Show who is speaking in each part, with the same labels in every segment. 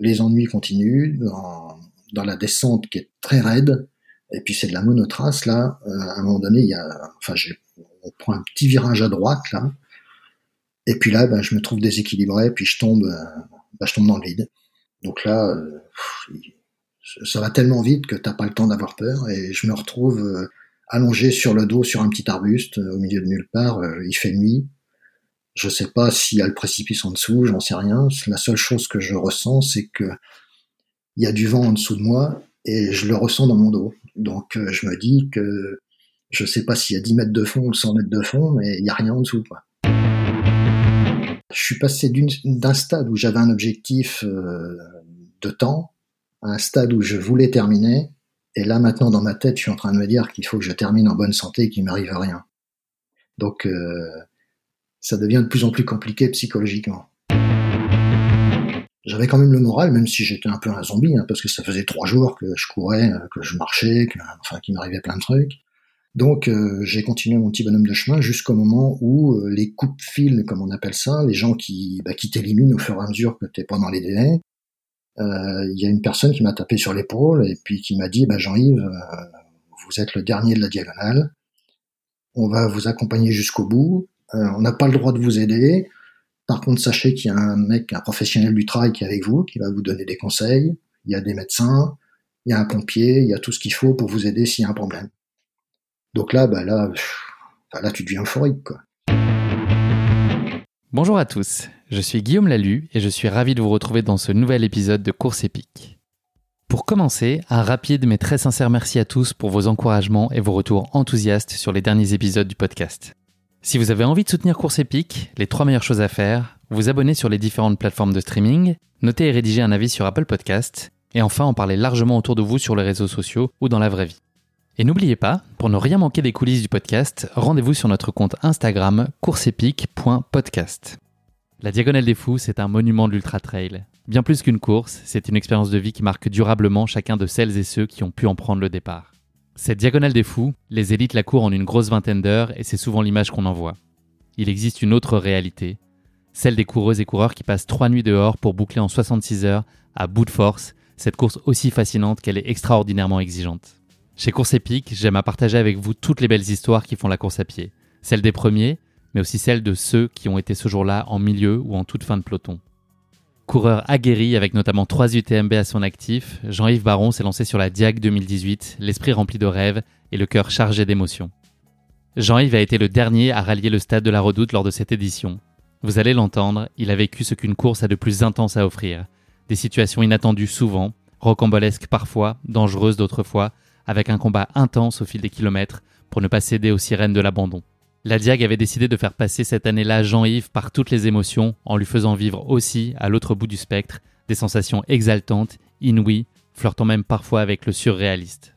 Speaker 1: Les ennuis continuent dans, la descente qui est très raide, et puis c'est de la monotrace là. Euh, à un moment donné, il y a, enfin, on prend un petit virage à droite là, et puis là, ben, je me trouve déséquilibré, puis je tombe, euh, ben, je tombe dans le vide. Donc là, euh, ça va tellement vite que t'as pas le temps d'avoir peur, et je me retrouve allongé sur le dos sur un petit arbuste au milieu de nulle part. il fait nuit. Je sais pas s'il y a le précipice en dessous, j'en sais rien. La seule chose que je ressens, c'est que il y a du vent en dessous de moi et je le ressens dans mon dos. Donc euh, je me dis que je sais pas s'il y a 10 mètres de fond ou 100 mètres de fond, mais il y a rien en dessous. Quoi. Je suis passé d'un stade où j'avais un objectif euh, de temps à un stade où je voulais terminer. Et là maintenant dans ma tête, je suis en train de me dire qu'il faut que je termine en bonne santé et qu'il m'arrive rien. Donc euh, ça devient de plus en plus compliqué psychologiquement. J'avais quand même le moral, même si j'étais un peu un zombie, hein, parce que ça faisait trois jours que je courais, euh, que je marchais, que, enfin qu'il m'arrivait plein de trucs. Donc euh, j'ai continué mon petit bonhomme de chemin jusqu'au moment où euh, les coupes fil, comme on appelle ça, les gens qui, bah, qui t'éliminent au fur et à mesure que t'es pas dans les délais, il y a une personne qui m'a tapé sur l'épaule et puis qui m'a dit bah, Jean-Yves, vous êtes le dernier de la diagonale, on va vous accompagner jusqu'au bout, euh, on n'a pas le droit de vous aider. Par contre, sachez qu'il y a un mec, un professionnel du travail qui est avec vous, qui va vous donner des conseils. Il y a des médecins, il y a un pompier, il y a tout ce qu'il faut pour vous aider s'il y a un problème. Donc là, bah là, là, tu deviens euphorique, quoi.
Speaker 2: Bonjour à tous, je suis Guillaume Lalu et je suis ravi de vous retrouver dans ce nouvel épisode de Course épique. Pour commencer, un rapide mais très sincère merci à tous pour vos encouragements et vos retours enthousiastes sur les derniers épisodes du podcast. Si vous avez envie de soutenir Course Épique, les trois meilleures choses à faire, vous abonner sur les différentes plateformes de streaming, noter et rédiger un avis sur Apple Podcast, et enfin en parler largement autour de vous sur les réseaux sociaux ou dans la vraie vie. Et n'oubliez pas, pour ne rien manquer des coulisses du podcast, rendez-vous sur notre compte Instagram courseepique.podcast. La Diagonale des Fous, c'est un monument de l'ultra trail. Bien plus qu'une course, c'est une expérience de vie qui marque durablement chacun de celles et ceux qui ont pu en prendre le départ. Cette diagonale des fous, les élites la courent en une grosse vingtaine d'heures et c'est souvent l'image qu'on en voit. Il existe une autre réalité, celle des coureuses et coureurs qui passent trois nuits dehors pour boucler en 66 heures, à bout de force, cette course aussi fascinante qu'elle est extraordinairement exigeante. Chez Course Épique, j'aime à partager avec vous toutes les belles histoires qui font la course à pied, celles des premiers, mais aussi celles de ceux qui ont été ce jour-là en milieu ou en toute fin de peloton. Coureur aguerri avec notamment trois UTMB à son actif, Jean-Yves Baron s'est lancé sur la Diag 2018, l'esprit rempli de rêves et le cœur chargé d'émotions. Jean-Yves a été le dernier à rallier le stade de la Redoute lors de cette édition. Vous allez l'entendre, il a vécu ce qu'une course a de plus intense à offrir. Des situations inattendues souvent, rocambolesques parfois, dangereuses d'autres fois, avec un combat intense au fil des kilomètres pour ne pas céder aux sirènes de l'abandon. La Diag avait décidé de faire passer cette année-là Jean-Yves par toutes les émotions en lui faisant vivre aussi, à l'autre bout du spectre, des sensations exaltantes, inouïes, flirtant même parfois avec le surréaliste.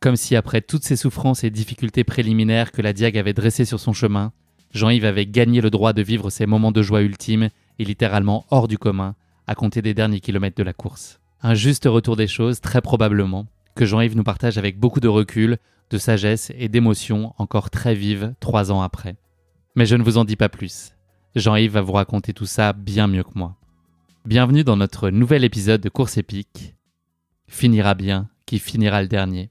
Speaker 2: Comme si après toutes ces souffrances et difficultés préliminaires que la Diag avait dressées sur son chemin, Jean-Yves avait gagné le droit de vivre ces moments de joie ultime et littéralement hors du commun, à compter des derniers kilomètres de la course. Un juste retour des choses, très probablement, que Jean-Yves nous partage avec beaucoup de recul, de sagesse et d'émotion encore très vives trois ans après. Mais je ne vous en dis pas plus. Jean-Yves va vous raconter tout ça bien mieux que moi. Bienvenue dans notre nouvel épisode de Course épique. Finira bien qui finira le dernier.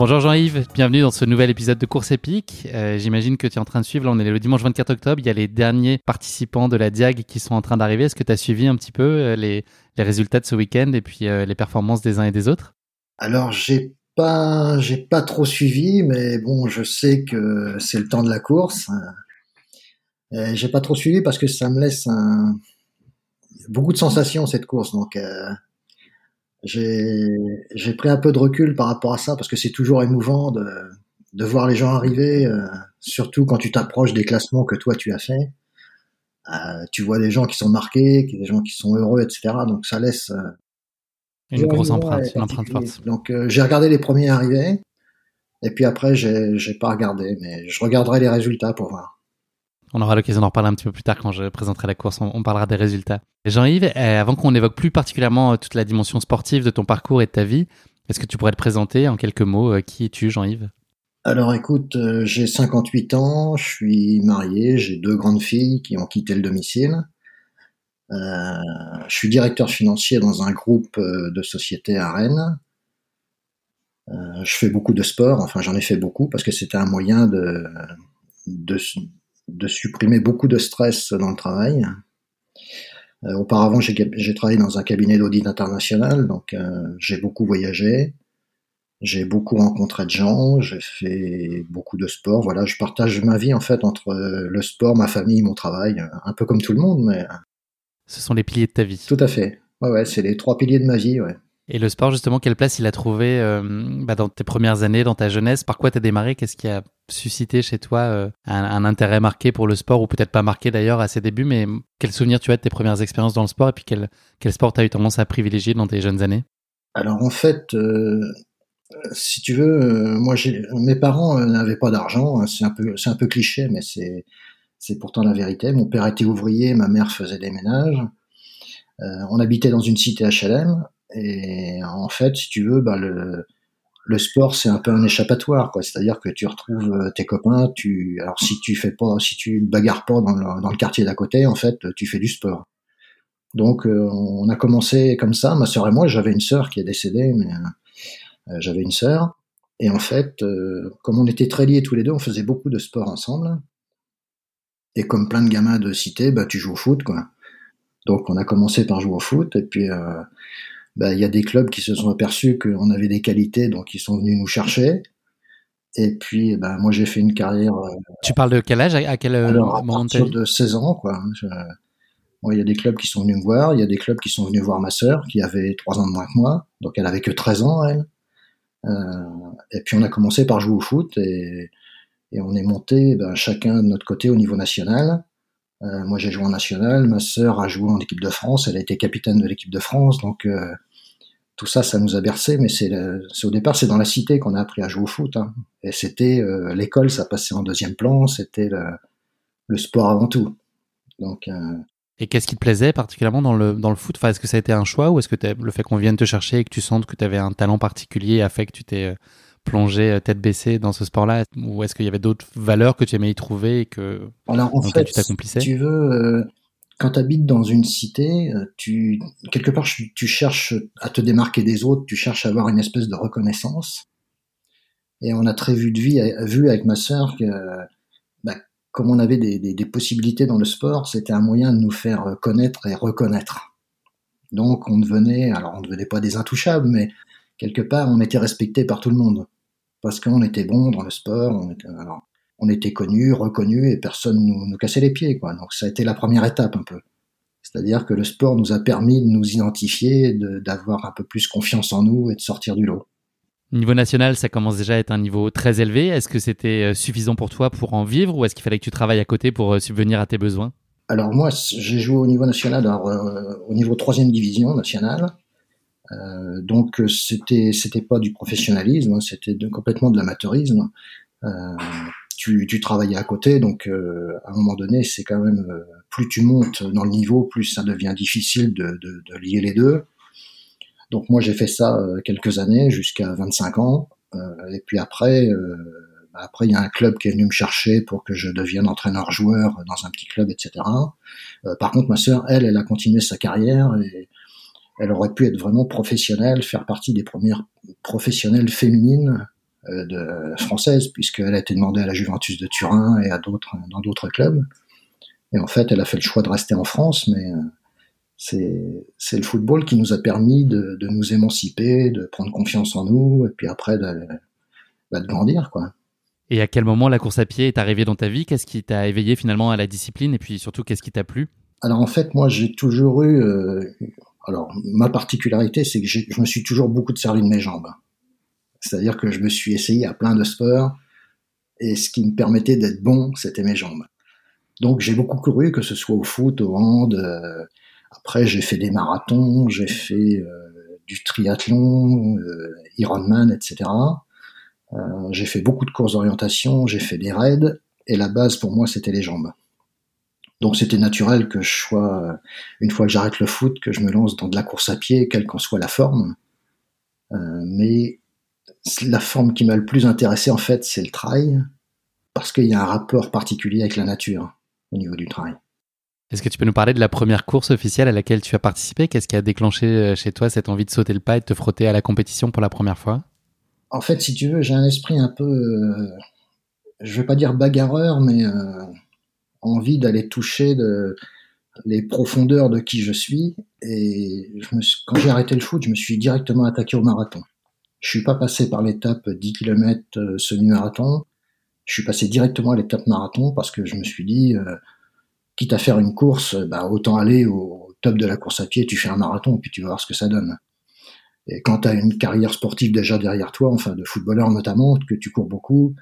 Speaker 2: Bonjour Jean-Yves, bienvenue dans ce nouvel épisode de Course épique. Euh, J'imagine que tu es en train de suivre, là on est le dimanche 24 octobre, il y a les derniers participants de la Diag qui sont en train d'arriver. Est-ce que tu as suivi un petit peu euh, les, résultats de ce week-end et puis euh, les performances des uns et des autres?
Speaker 1: Alors j'ai pas, pas trop suivi, mais bon, je sais que c'est le temps de la course. J'ai pas trop suivi parce que ça me laisse beaucoup de sensations cette course, donc j'ai pris un peu de recul par rapport à ça parce que c'est toujours émouvant de, de voir les gens arriver, euh, surtout quand tu t'approches des classements que toi tu as fait. Euh, tu vois des gens qui sont marqués, des gens qui sont heureux, etc. Donc ça laisse euh,
Speaker 2: une grosse empreinte, une empreinte forte.
Speaker 1: Donc euh, j'ai regardé les premiers arrivés et puis après j'ai j'ai pas regardé, mais je regarderai les résultats pour voir.
Speaker 2: On aura l'occasion d'en reparler un petit peu plus tard quand je présenterai la course. On, parlera des résultats. Jean-Yves, euh, avant qu'on évoque plus particulièrement euh, toute la dimension sportive de ton parcours et de ta vie, est-ce que tu pourrais te présenter en quelques mots euh, Qui es-tu, Jean-Yves?
Speaker 1: Alors écoute, j'ai 58 ans, je suis marié, j'ai deux grandes filles qui ont quitté le domicile. Euh, je suis directeur financier dans un groupe de sociétés à Rennes. Euh, je fais beaucoup de sport, enfin j'en ai fait beaucoup parce que c'était un moyen de, de supprimer beaucoup de stress dans le travail. Euh, auparavant, j'ai travaillé dans un cabinet d'audit international, donc euh, j'ai beaucoup voyagé, j'ai beaucoup rencontré de gens, j'ai fait beaucoup de sport. Voilà, je partage ma vie en fait entre le sport, ma famille, mon travail, un peu comme tout le monde, mais
Speaker 2: ce sont les piliers de ta vie.
Speaker 1: Tout à fait. Ouais, ouais, c'est les trois piliers de ma vie, ouais.
Speaker 2: Et le sport, justement, quelle place il a trouvé euh, bah, dans tes premières années, dans ta jeunesse? Par quoi tu démarré? Qu'est-ce qui a suscité chez toi euh, un, intérêt marqué pour le sport, ou peut-être pas marqué d'ailleurs à ses débuts, mais quel souvenir tu as de tes premières expériences dans le sport, et puis quel, sport tu as eu tendance à privilégier dans tes jeunes années?
Speaker 1: Alors en fait, euh, si tu veux, moi mes parents n'avaient pas d'argent, hein, c'est un, peu, un peu cliché, mais c'est pourtant la vérité. Mon père était ouvrier, ma mère faisait des ménages. on habitait dans une cité HLM, et en fait, si tu veux, bah, le, le sport, c'est un peu un échappatoire, quoi. C'est-à-dire que tu retrouves euh, tes copains, tu, alors si tu fais pas, si tu bagarres pas dans le, dans le quartier d'à côté, en fait, tu fais du sport. Donc, euh, on a commencé comme ça, ma sœur et moi. J'avais une sœur qui est décédée, mais euh, j'avais une sœur. Et en fait, comme on était très liés tous les deux, on faisait beaucoup de sport ensemble. Et comme plein de gamins de cité, bah, tu joues au foot, quoi. Donc, on a commencé par jouer au foot, et puis bah, il y a des clubs qui se sont aperçus qu'on avait des qualités, donc ils sont venus nous chercher. Et puis, ben, moi, j'ai fait une carrière. Euh,
Speaker 2: tu parles de quel âge À quel euh,
Speaker 1: alors, à partir de 16 ans, quoi. il y a des clubs qui sont venus me voir, il y a des clubs qui sont venus voir ma sœur, qui avait 3 ans de moins que moi, donc elle avait que 13 ans, elle. Euh, et puis on a commencé par jouer au foot et, et on est monté ben, chacun de notre côté au niveau national. Euh, moi, j'ai joué en national. Ma sœur a joué en équipe de France. Elle a été capitaine de l'équipe de France. Donc, euh, tout ça, ça nous a bercé. Mais c'est au départ, c'est dans la cité qu'on a appris à jouer au foot. Hein. Et c'était euh, l'école, ça passait en deuxième plan. C'était le, sport avant tout. Donc.
Speaker 2: Et qu'est-ce qui te plaisait particulièrement dans le, dans le foot? Enfin, Est-ce que ça a été un choix ou est-ce que le fait qu'on vienne te chercher et que tu sentes que tu avais un talent particulier a fait que tu t'es plonger euh, tête baissée dans ce sport-là? Ou est-ce qu'il y avait d'autres valeurs que tu aimais y trouver et que
Speaker 1: Alors, en fait, tu t'accomplissais Tu veux, euh, quand tu habites dans une cité, euh, tu quelque part tu, cherches à te démarquer des autres, tu cherches à avoir une espèce de reconnaissance. Et on a très vu de vie, vu avec ma sœur que bah, comme on avait des, des, des possibilités dans le sport, c'était un moyen de nous faire connaître et reconnaître. Donc on devenait, alors on ne devenait pas des intouchables, mais quelque part, on était respecté par tout le monde. Parce qu'on était bon dans le sport, on était, alors, on était connu, reconnu, et personne nous, nous cassait les pieds, quoi. Donc ça a été la première étape un peu. C'est-à-dire que le sport nous a permis de nous identifier, d'avoir un peu plus confiance en nous et de sortir du lot.
Speaker 2: Niveau national, ça commence déjà à être un niveau très élevé. Est-ce que c'était euh, suffisant pour toi pour en vivre ou est-ce qu'il fallait que tu travailles à côté pour euh, subvenir à tes besoins?
Speaker 1: Alors moi, j'ai joué au niveau national, alors, euh, au niveau troisième division nationale. Euh, donc c'était c'était pas du professionnalisme, hein, c'était complètement de l'amateurisme. Euh, tu, tu travaillais à côté, donc à un moment donné, c'est quand même plus tu montes dans le niveau, plus ça devient difficile de, de, de lier les deux. Donc moi j'ai fait ça quelques années jusqu'à 25 ans, et puis après bah, après, il y a un club qui est venu me chercher pour que je devienne entraîneur-joueur dans un petit club, etc. Euh, par contre, ma sœur, elle, elle a continué sa carrière et elle aurait pu être vraiment professionnelle, faire partie des premières professionnelles féminines euh, de, françaises, puisqu'elle a été demandée à la Juventus de Turin et à d'autres dans d'autres clubs. Et en fait, elle a fait le choix de rester en France, mais euh, c'est le football qui nous a permis de, de, nous émanciper, de prendre confiance en nous, et puis après de, bah, de grandir, quoi.
Speaker 2: Et à quel moment la course à pied est arrivée dans ta vie? Qu'est-ce qui t'a éveillé finalement à la discipline? Et puis surtout, qu'est-ce qui t'a plu?
Speaker 1: Alors en fait, moi, j'ai toujours eu... Euh, alors, ma particularité, c'est que je me suis toujours beaucoup servi de mes jambes. C'est-à-dire que je me suis essayé à plein de sports, et ce qui me permettait d'être bon, c'était mes jambes. Donc j'ai beaucoup couru, que ce soit au foot, au hand. Euh, après, j'ai fait des marathons, j'ai fait euh, du triathlon, Ironman, etc. Euh, j'ai fait beaucoup de courses d'orientation, j'ai fait des raids, et la base pour moi c'était les jambes. Donc c'était naturel que je sois, euh, une fois que j'arrête le foot, que je me lance dans de la course à pied, quelle qu'en soit la forme. Euh, mais la forme qui m'a le plus intéressé en fait, c'est le trail, parce qu'il y a un rapport particulier avec la nature au niveau du trail.
Speaker 2: Est-ce que tu peux nous parler de la première course officielle à laquelle tu as participé? Qu'est-ce qui a déclenché chez toi cette envie de sauter le pas et de te frotter à la compétition pour la première fois?
Speaker 1: En fait, si tu veux, j'ai un esprit un peu, euh, je vais pas dire bagarreur, mais euh, envie d'aller toucher de, les profondeurs de qui je suis. Et je me quand j'ai arrêté le foot, je me suis directement attaqué au marathon. Je suis pas passé par l'étape 10 km euh, semi-marathon. Je suis passé directement à l'étape marathon parce que je me suis dit, euh, quitte à faire une course, bah, autant aller au top de la course à pied, tu fais un marathon, puis tu vas voir ce que ça donne. Et quand tu as une carrière sportive déjà derrière toi, enfin de footballeur notamment, que tu cours beaucoup,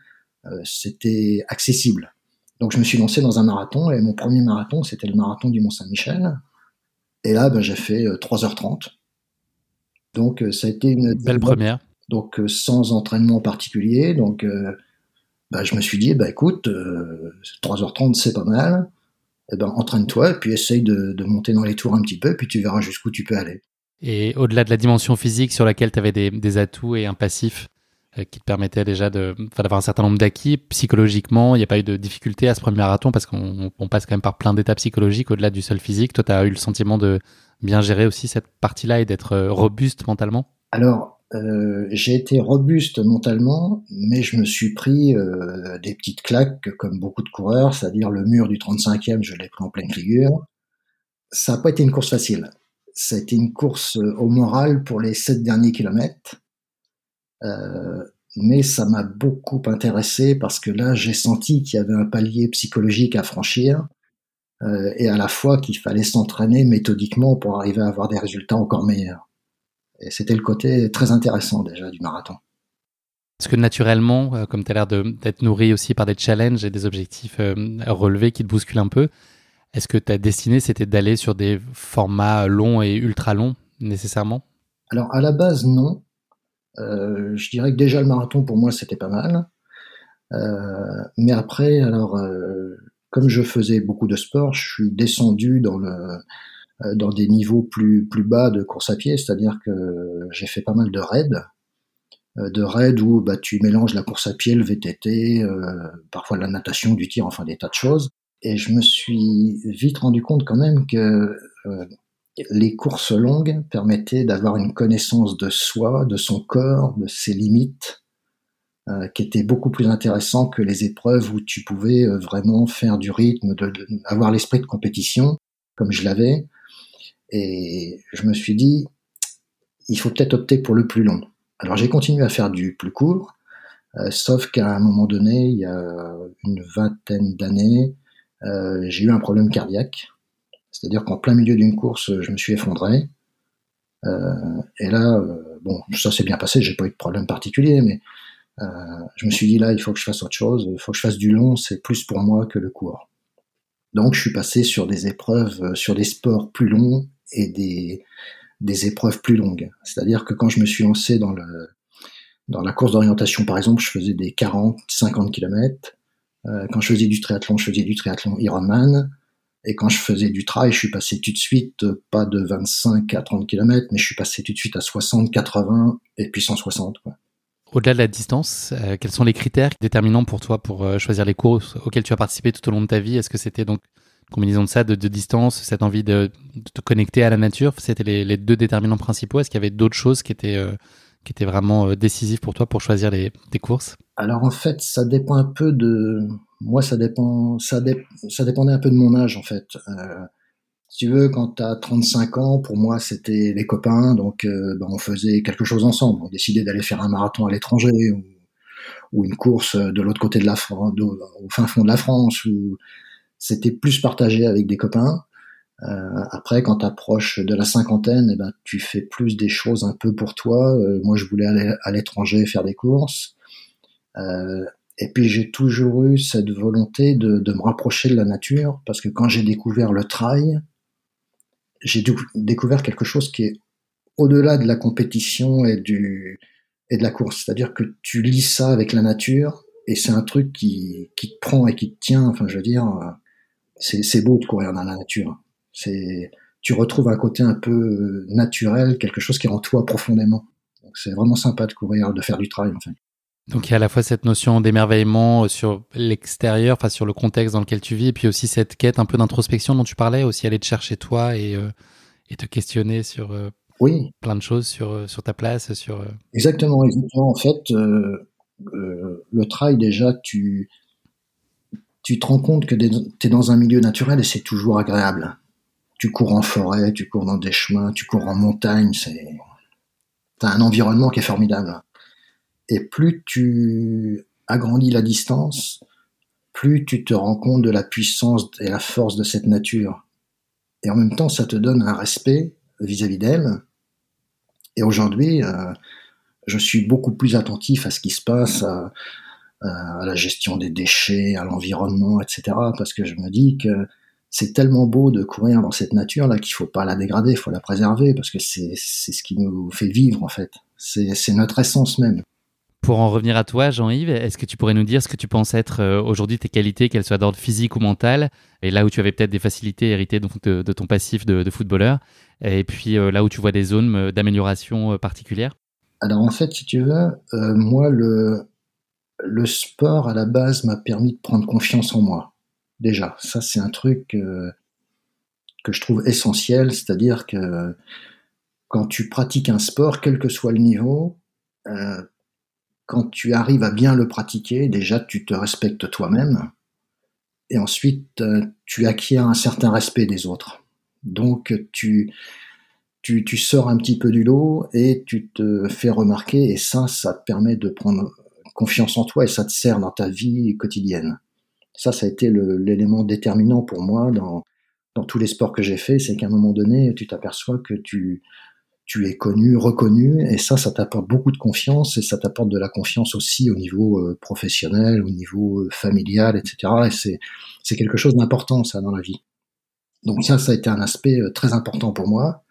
Speaker 1: euh, c'était accessible. Donc je me suis lancé dans un marathon et mon premier marathon, c'était le marathon du Mont-Saint-Michel. Et là, ben, j'ai fait 3h30. Euh, donc euh, ça a été une
Speaker 2: belle première.
Speaker 1: Donc sans entraînement particulier. Donc ben, je me suis dit, bah, écoute, 3h30 c'est pas mal. Eh ben, entraîne-toi et puis essaye de, de monter dans les tours un petit peu, puis tu verras jusqu'où tu peux aller.
Speaker 2: Et au-delà de la dimension physique sur laquelle tu avais des, atouts et un passif euh, qui te permettaient déjà d'avoir un certain nombre d'acquis, psychologiquement, il n'y a pas eu de difficulté à ce premier marathon parce qu'on passe quand même par plein d'étapes psychologiques au-delà du seul physique. Toi, tu as eu le sentiment de bien gérer aussi cette partie-là et d'être euh, robuste mentalement?
Speaker 1: Alors, euh, j'ai été robuste mentalement, mais je me suis pris des petites claques comme beaucoup de coureurs, c'est-à-dire le mur du 35e, je l'ai pris en pleine figure. Ça n'a pas été une course facile. C'était une course euh, au moral pour les sept derniers kilomètres. Euh, mais ça m'a beaucoup intéressé parce que là, j'ai senti qu'il y avait un palier psychologique à franchir euh, et à la fois qu'il fallait s'entraîner méthodiquement pour arriver à avoir des résultats encore meilleurs. Et c'était le côté très intéressant déjà du marathon.
Speaker 2: Est-ce que naturellement, comme tu as l'air d'être nourri aussi par des challenges et des objectifs relevés qui te bousculent un peu, est-ce que ta destinée, c'était d'aller sur des formats longs et ultra longs, nécessairement?
Speaker 1: Alors, à la base, non. Euh, je dirais que déjà le marathon, pour moi, c'était pas mal. Euh, mais après, alors, euh, comme je faisais beaucoup de sport, je suis descendu dans le dans des niveaux plus plus bas de course à pied, c'est-à-dire que j'ai fait pas mal de raids, de raids où bah, tu mélanges la course à pied, le VTT, parfois la natation, du tir, enfin des tas de choses. Et je me suis vite rendu compte quand même que euh, les courses longues permettaient d'avoir une connaissance de soi, de son corps, de ses limites, euh, qui était beaucoup plus intéressant que les épreuves où tu pouvais euh, vraiment faire du rythme, avoir l'esprit de compétition, comme je l'avais. Et je me suis dit, il faut peut-être opter pour le plus long. Alors j'ai continué à faire du plus court, sauf qu'à un moment donné, il y a une vingtaine d'années, euh, j'ai eu un problème cardiaque. C'est-à-dire qu'en plein milieu d'une course, je me suis effondré. Euh, et là, euh, bon, ça s'est bien passé, j'ai pas eu de problème particulier, mais je me suis dit là, il faut que je fasse autre chose, il faut que je fasse du long, c'est plus pour moi que le court. Donc je suis passé sur des épreuves, sur des sports plus longs et des, des épreuves plus longues. C'est-à-dire que quand je me suis lancé dans le dans la course d'orientation, par exemple, je faisais des 40, 50 km. quand je faisais du triathlon, je faisais du triathlon Ironman. Et quand je faisais du trail, je suis passé tout de suite, pas de 25 à 30 km, mais je suis passé tout de suite à 60, 80 et puis 160. Quoi.
Speaker 2: Au-delà de la distance, euh, quels sont les critères déterminants pour toi pour euh, choisir les courses auxquelles tu as participé tout au long de ta vie? Est-ce que c'était donc une combinaison de ça, de, distance, cette envie de, te connecter à la nature? C'était les, deux déterminants principaux Est-ce qu'il y avait d'autres choses qui étaient, euh, qui étaient vraiment décisives pour toi pour choisir les, courses?
Speaker 1: Alors en fait, ça dépend un peu de... Moi, ça, dépend, ça, dépendait un peu de mon âge en fait si tu veux, quand tu as 35 ans, pour moi, c'était les copains, donc euh, ben, on faisait quelque chose ensemble. On décidait d'aller faire un marathon à l'étranger ou, une course de l'autre côté de la France, au fin fond de la France. C'était plus partagé avec des copains. Euh, après, quand tu approches de la cinquantaine, eh ben, tu fais plus des choses un peu pour toi. Euh, moi, je voulais aller à l'étranger faire des courses. Euh, et puis j'ai toujours eu cette volonté de, de, me rapprocher de la nature, parce que quand j'ai découvert le trail, j'ai découvert quelque chose qui est au-delà de la compétition et du et de la course. C'est-à-dire que tu lis ça avec la nature et c'est un truc qui, qui te prend et qui te tient. Enfin, je veux dire, c'est beau de courir dans la nature. C'est tu retrouves un côté un peu naturel, quelque chose qui est en toi profondément. Donc c'est vraiment sympa de courir, de faire du travail en fait.
Speaker 2: Donc il y a à la fois cette notion d'émerveillement sur l'extérieur, enfin sur le contexte dans lequel tu vis, et puis aussi cette quête un peu d'introspection dont tu parlais, aussi aller te chercher toi et, euh, et te questionner sur euh,
Speaker 1: oui.
Speaker 2: plein de choses, sur, euh, sur ta place, sur...
Speaker 1: Exactement, exactement. En fait, le trail déjà, tu, tu te rends compte que tu es dans un milieu naturel et c'est toujours agréable. Tu cours en forêt, tu cours dans des chemins, tu cours en montagne, c'est... T'as un environnement qui est formidable. Et plus tu agrandis la distance, plus tu te rends compte de la puissance et la force de cette nature. Et en même temps, ça te donne un respect vis-à-vis d'elle. Et aujourd'hui, euh, je suis beaucoup plus attentif à ce qui se passe, à, la gestion des déchets, à l'environnement, etc. Parce que je me dis que c'est tellement beau de courir dans cette nature là qu'il faut pas la dégrader, il faut la préserver parce que c'est ce qui nous fait vivre en fait. C'est notre essence même.
Speaker 2: Pour en revenir à toi, Jean-Yves, est-ce que tu pourrais nous dire ce que tu penses être euh, aujourd'hui tes qualités, qu'elles soient d'ordre physique ou mental, et là où tu avais peut-être des facilités héritées de, ton passif de, footballeur, et puis euh, là où tu vois des zones euh, d'amélioration particulières?
Speaker 1: Alors en fait, si tu veux, moi, le, le sport à la base m'a permis de prendre confiance en moi. Déjà, ça c'est un truc que je trouve essentiel, c'est-à-dire que quand tu pratiques un sport, quel que soit le niveau, quand tu arrives à bien le pratiquer, déjà tu te respectes toi-même, et ensuite euh, tu acquiers un certain respect des autres. Donc tu, tu, tu, sors un petit peu du lot et tu te fais remarquer, et ça, ça te permet de prendre confiance en toi et ça te sert dans ta vie quotidienne. Ça, ça a été l'élément déterminant pour moi dans, dans tous les sports que j'ai faits, c'est qu'à un moment donné, tu t'aperçois que tu, tu es connu, reconnu, et ça, ça t'apporte beaucoup de confiance, et ça t'apporte de la confiance aussi au niveau euh, professionnel, au niveau euh, familial, etc. Et c'est, quelque chose d'important, ça, dans la vie. Donc ça, ça a été un aspect euh, très important pour moi.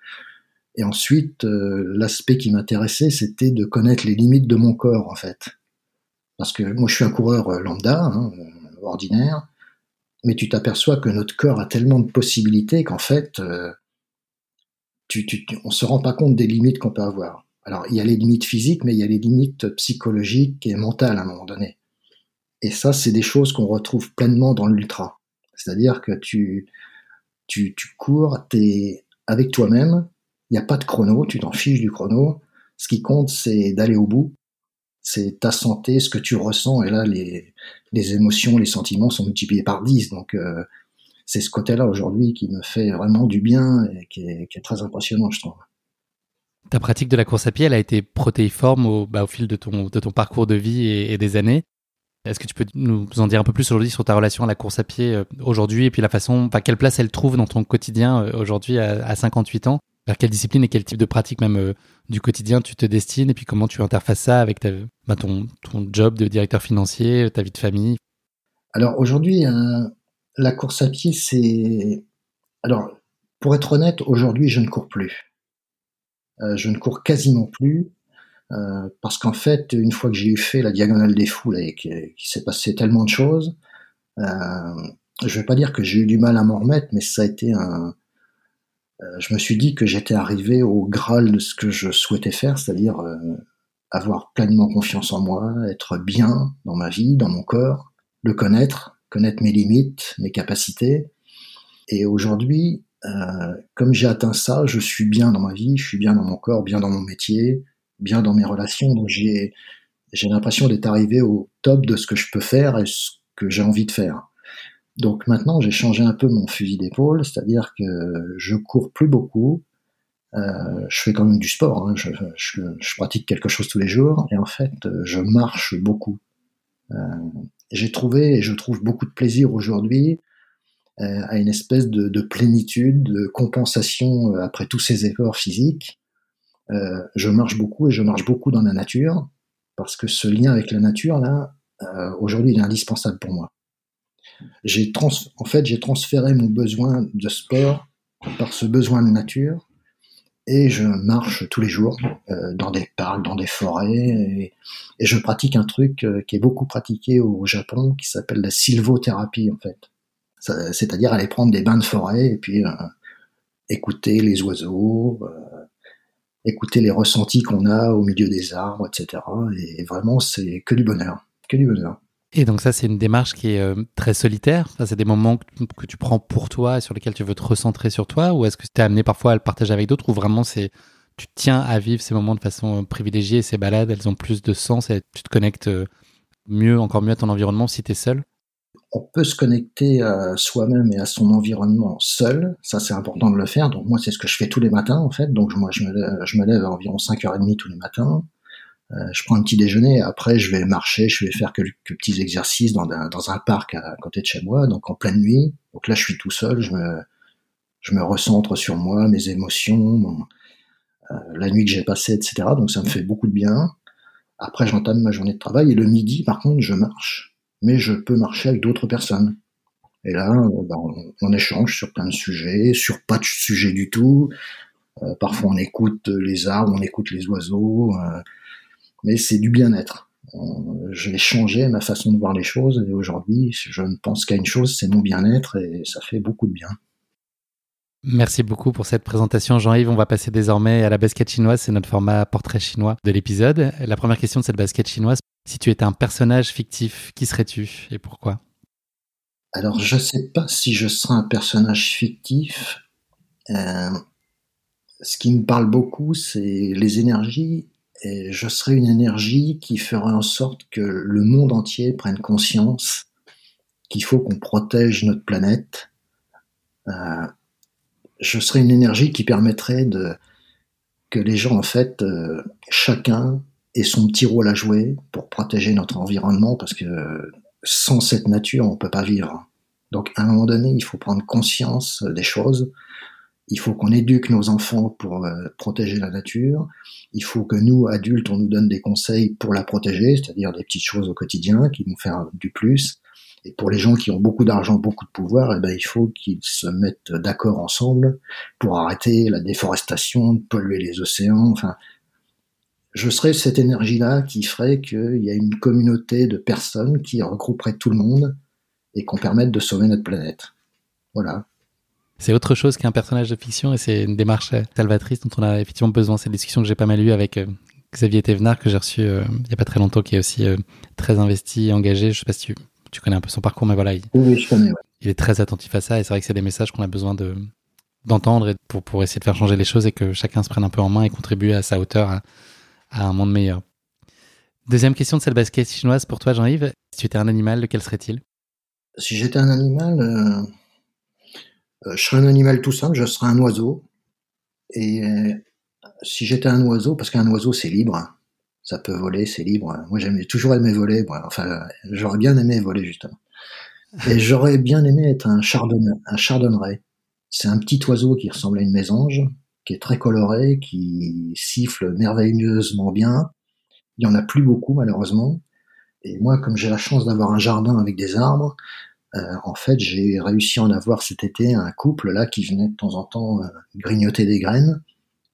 Speaker 1: Et ensuite, l'aspect qui m'intéressait, c'était de connaître les limites de mon corps, en fait. Parce que moi, je suis un coureur lambda, hein, ordinaire, mais tu t'aperçois que notre corps a tellement de possibilités qu'en fait, tu, tu, on se rend pas compte des limites qu'on peut avoir. Alors, il y a les limites physiques, mais il y a les limites psychologiques et mentales à un moment donné. Et ça, c'est des choses qu'on retrouve pleinement dans l'ultra. C'est-à-dire que tu, tu, tu cours, t'es avec toi-même, il n'y a pas de chrono, tu t'en fiches du chrono. Ce qui compte, c'est d'aller au bout. C'est ta santé, ce que tu ressens, et là, les, les émotions, les sentiments sont multipliés par 10. Donc, euh, c'est ce côté-là aujourd'hui qui me fait vraiment du bien et qui est, très impressionnant, je trouve.
Speaker 2: Ta pratique de la course à pied, elle a été protéiforme au, bah, au fil de ton, de ton parcours de vie et, des années. Est-ce que tu peux nous en dire un peu plus aujourd'hui sur ta relation à la course à pied euh, aujourd'hui et puis la façon, enfin, quelle place elle trouve dans ton quotidien euh, aujourd'hui à, 58 ans? Vers quelle discipline et quel type de pratique même euh, du quotidien tu te destines? Et puis comment tu interfaces ça avec ta, bah, ton, ton job de directeur financier, ta vie de famille?
Speaker 1: Alors aujourd'hui, la course à pied, c'est... Alors, pour être honnête, aujourd'hui, je ne cours plus. Euh, je ne cours quasiment plus. Euh, parce qu'en fait, une fois que j'ai eu fait la diagonale des foules et qu'il s'est passé tellement de choses, Euh, je vais pas dire que j'ai eu du mal à m'en remettre, mais ça a été un. Euh, je me suis dit que j'étais arrivé au graal de ce que je souhaitais faire, c'est-à-dire avoir pleinement confiance en moi, être bien dans ma vie, dans mon corps, le connaître, connaître mes limites, mes capacités. Et aujourd'hui, euh, comme j'ai atteint ça, je suis bien dans ma vie, je suis bien dans mon corps, bien dans mon métier, bien dans mes relations. Donc j'ai j'ai l'impression d'être arrivé au top de ce que je peux faire et ce que j'ai envie de faire. Donc maintenant, j'ai changé un peu mon fusil d'épaule, c'est-à-dire que je cours plus beaucoup. Euh, je fais quand même du sport, hein, je, je, pratique quelque chose tous les jours, et en fait, je marche beaucoup. Euh, j'ai trouvé et je trouve beaucoup de plaisir aujourd'hui euh, à une espèce de, de, plénitude, de compensation euh, après tous ces efforts physiques. Euh, je marche beaucoup et je marche beaucoup dans la nature, parce que ce lien avec la nature, là, euh, aujourd'hui, il est indispensable pour moi j'ai trans en fait j'ai transféré mon besoin de sport par ce besoin de nature et je marche tous les jours euh, dans des parcs, dans des forêts et, je pratique un truc euh, qui est beaucoup pratiqué au Japon qui s'appelle la sylvothérapie en fait. C'est-à-dire aller prendre des bains de forêt et puis euh, écouter les oiseaux, euh, écouter les ressentis qu'on a au milieu des arbres, etc. Et vraiment c'est que du bonheur, que du bonheur.
Speaker 2: Et donc ça, c'est une démarche qui est euh, très solitaire. Ça, c'est des moments que tu, prends pour toi et sur lesquels tu veux te recentrer sur toi, ou est-ce que tu es amené parfois à le partager avec d'autres, ou vraiment c'est tu tiens à vivre ces moments de façon euh, privilégiée, ces balades, elles ont plus de sens et tu te connectes euh, mieux, encore mieux à ton environnement si tu es seul?
Speaker 1: On peut se connecter à soi-même et à son environnement seul, ça c'est important de le faire. Donc moi c'est ce que je fais tous les matins en fait. Donc moi je me lève, je me lève à environ 5h30 tous les matins. Euh, je prends un petit déjeuner, après je vais marcher, je vais faire quelques petits exercices dans un, parc à, côté de chez moi, donc en pleine nuit. Donc là je suis tout seul, je me, je me recentre sur moi, mes émotions, euh, la nuit que j'ai passée, etc. Donc ça me fait beaucoup de bien. Après j'entame ma journée de travail et le midi par contre je marche, mais je peux marcher avec d'autres personnes. Et là, ben, on, on, échange sur plein de sujets, sur pas de sujet du tout. Euh, parfois on écoute les arbres, on écoute les oiseaux. Euh, mais c'est du bien-être. J'ai changé ma façon de voir les choses et aujourd'hui, je ne pense qu'à une chose, c'est mon bien-être et ça fait beaucoup de bien.
Speaker 2: Merci beaucoup pour cette présentation, Jean-Yves. On va passer désormais à la basket chinoise. C'est notre format portrait chinois de l'épisode. La première question de cette basket chinoise, si tu étais un personnage fictif, qui serais-tu et pourquoi?
Speaker 1: Alors, je ne sais pas si je serais un personnage fictif. Euh, ce qui me parle beaucoup, c'est les énergies et je serai une énergie qui ferait en sorte que le monde entier prenne conscience qu'il faut qu'on protège notre planète. Euh, je serai une énergie qui permettrait que les gens, en fait, euh, chacun ait son petit rôle à jouer pour protéger notre environnement, parce que sans cette nature, on peut pas vivre. Donc, à un moment donné, il faut prendre conscience des choses il faut qu'on éduque nos enfants pour euh, protéger la nature. Il faut que nous, adultes, on nous donne des conseils pour la protéger, c'est-à-dire des petites choses au quotidien qui vont faire du plus. Et pour les gens qui ont beaucoup d'argent, beaucoup de pouvoir, eh ben, il faut qu'ils se mettent d'accord ensemble pour arrêter la déforestation, polluer les océans. Enfin, je serais cette énergie-là qui ferait qu'il y a une communauté de personnes qui regrouperait tout le monde et qu'on permette de sauver notre planète. Voilà.
Speaker 2: C'est autre chose qu'un personnage de fiction et c'est une démarche salvatrice dont on a effectivement besoin. C'est une discussion que j'ai pas mal eue avec euh, Xavier Thévenard que j'ai reçu euh, il y a pas très longtemps, qui est aussi euh, très investi et engagé. Je sais pas si tu, tu, connais un peu son parcours, mais voilà. Il,
Speaker 1: oui, je connais. Ouais.
Speaker 2: Il est très attentif à ça et c'est vrai que c'est des messages qu'on a besoin de d'entendre pour, pour essayer de faire changer les choses et que chacun se prenne un peu en main et contribue à sa hauteur à, à un monde meilleur. Deuxième question de cette basket chinoise pour toi, Jean-Yves. Si tu étais un animal, lequel serait-il?
Speaker 1: Si j'étais un animal, euh, je serais un animal tout simple, je serais un oiseau. Et euh, si j'étais un oiseau, parce qu'un oiseau c'est libre, ça peut voler, c'est libre. Moi j'aimais toujours aimé voler, enfin j'aurais bien aimé voler justement. Et j'aurais bien aimé être un, chardonnay, un chardonneret. C'est un petit oiseau qui ressemble à une mésange, qui est très coloré, qui siffle merveilleusement bien. Il y en a plus beaucoup malheureusement. Et moi, comme j'ai la chance d'avoir un jardin avec des arbres, euh, en fait, j'ai réussi à en avoir cet été un couple là qui venait de temps en temps euh, grignoter des graines.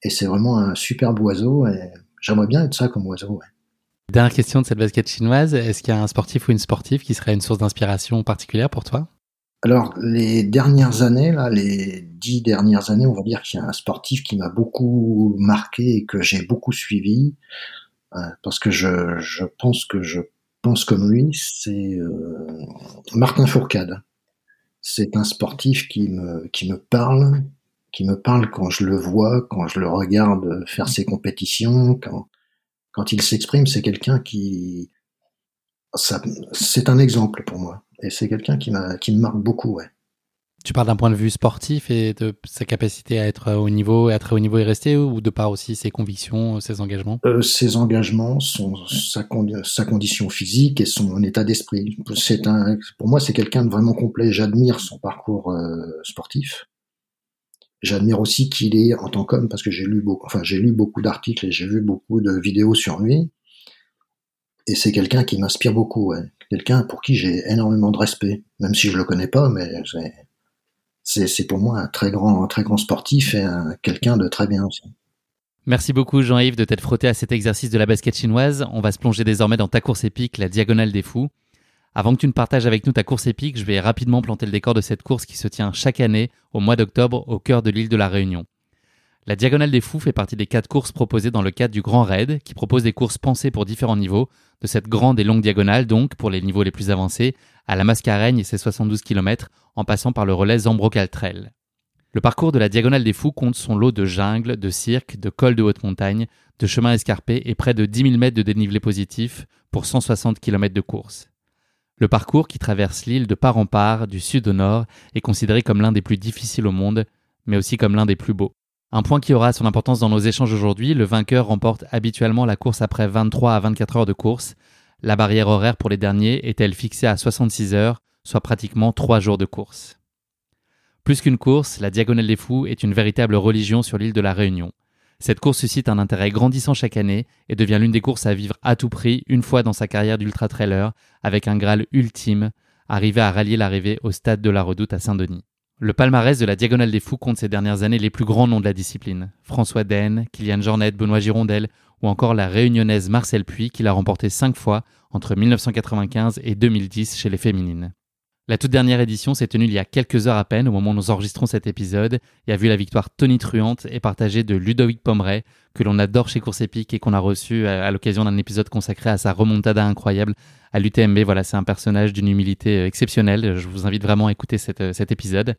Speaker 1: Et c'est vraiment un superbe oiseau. Et j'aimerais bien être ça comme oiseau. Ouais.
Speaker 2: Dernière question de cette basket chinoise, est-ce qu'il y a un sportif ou une sportive qui serait une source d'inspiration particulière pour toi?
Speaker 1: Alors, les dernières années, là, les dix dernières années, on va dire qu'il y a un sportif qui m'a beaucoup marqué et que j'ai beaucoup suivi, euh, parce que je, je pense que je pense comme lui, c'est euh, Martin Fourcade. C'est un sportif qui me, qui me parle, qui me parle quand je le vois, quand je le regarde faire ses compétitions, quand, quand il s'exprime, c'est quelqu'un qui, c'est un exemple pour moi. Et c'est quelqu'un qui qui me marque beaucoup, ouais.
Speaker 2: Tu parles d'un point de vue sportif et de sa capacité à être au niveau, à très haut niveau et rester, ou de part aussi ses convictions, ses engagements?
Speaker 1: Euh, Ses engagements, son, sa, sa, condition physique et son état d'esprit. C'est un, pour moi, c'est quelqu'un de vraiment complet. J'admire son parcours euh, sportif. J'admire aussi qu'il est en tant qu'homme, parce que j'ai lu beaucoup, enfin j'ai lu beaucoup d'articles et j'ai vu beaucoup de vidéos sur lui. Et c'est quelqu'un qui m'inspire beaucoup, quelqu'un pour qui j'ai énormément de respect, même si je le connais pas, mais c'est pour moi un très grand, un très grand sportif et quelqu'un de très bien aussi.
Speaker 2: Merci beaucoup Jean-Yves de t'être frotté à cet exercice de la basket chinoise. On va se plonger désormais dans ta course épique, la Diagonale des Fous. Avant que tu ne partages avec nous ta course épique, je vais rapidement planter le décor de cette course qui se tient chaque année au mois d'octobre au cœur de l'île de la Réunion. La Diagonale des Fous fait partie des quatre courses proposées dans le cadre du Grand Raid, qui propose des courses pensées pour différents niveaux, de cette grande et longue diagonale donc pour les niveaux les plus avancés, à la Mascareigne et ses 72 km, en passant par le relais Zambro-Caltrel. Le parcours de la Diagonale des Fous compte son lot de jungles, de cirques, de cols de haute montagne, de chemins escarpés et près de 10 000 mètres de dénivelé positif pour 160 km de course. Le parcours qui traverse l'île de part en part, du sud au nord, est considéré comme l'un des plus difficiles au monde, mais aussi comme l'un des plus beaux. Un point qui aura son importance dans nos échanges aujourd'hui, le vainqueur remporte habituellement la course après 23 à 24 heures de course. La barrière horaire pour les derniers est-elle fixée à 66 heures, soit pratiquement 3 jours de course? Plus qu'une course, la Diagonale des Fous est une véritable religion sur l'île de la Réunion. Cette course suscite un intérêt grandissant chaque année et devient l'une des courses à vivre à tout prix une fois dans sa carrière d'ultra-trailer, avec un Graal ultime, arrivé à rallier l'arrivée au stade de la Redoute à Saint-Denis. Le palmarès de la Diagonale des Fous compte ces dernières années les plus grands noms de la discipline. François Den, Kylian Jornet, Benoît Girondel ou encore la réunionnaise Marcel Puy qui l'a remporté cinq fois entre 1995 et 2010 chez les féminines. La toute dernière édition s'est tenue il y a quelques heures à peine au moment où nous enregistrons cet épisode et a vu la victoire tonitruante et partagée de Ludovic Pomeray que l'on adore chez Course Épique et qu'on a reçu à, l'occasion d'un épisode consacré à sa remontada incroyable à l'UTMB. Voilà, c'est un personnage d'une humilité euh, exceptionnelle. Je vous invite vraiment à écouter euh, cet épisode.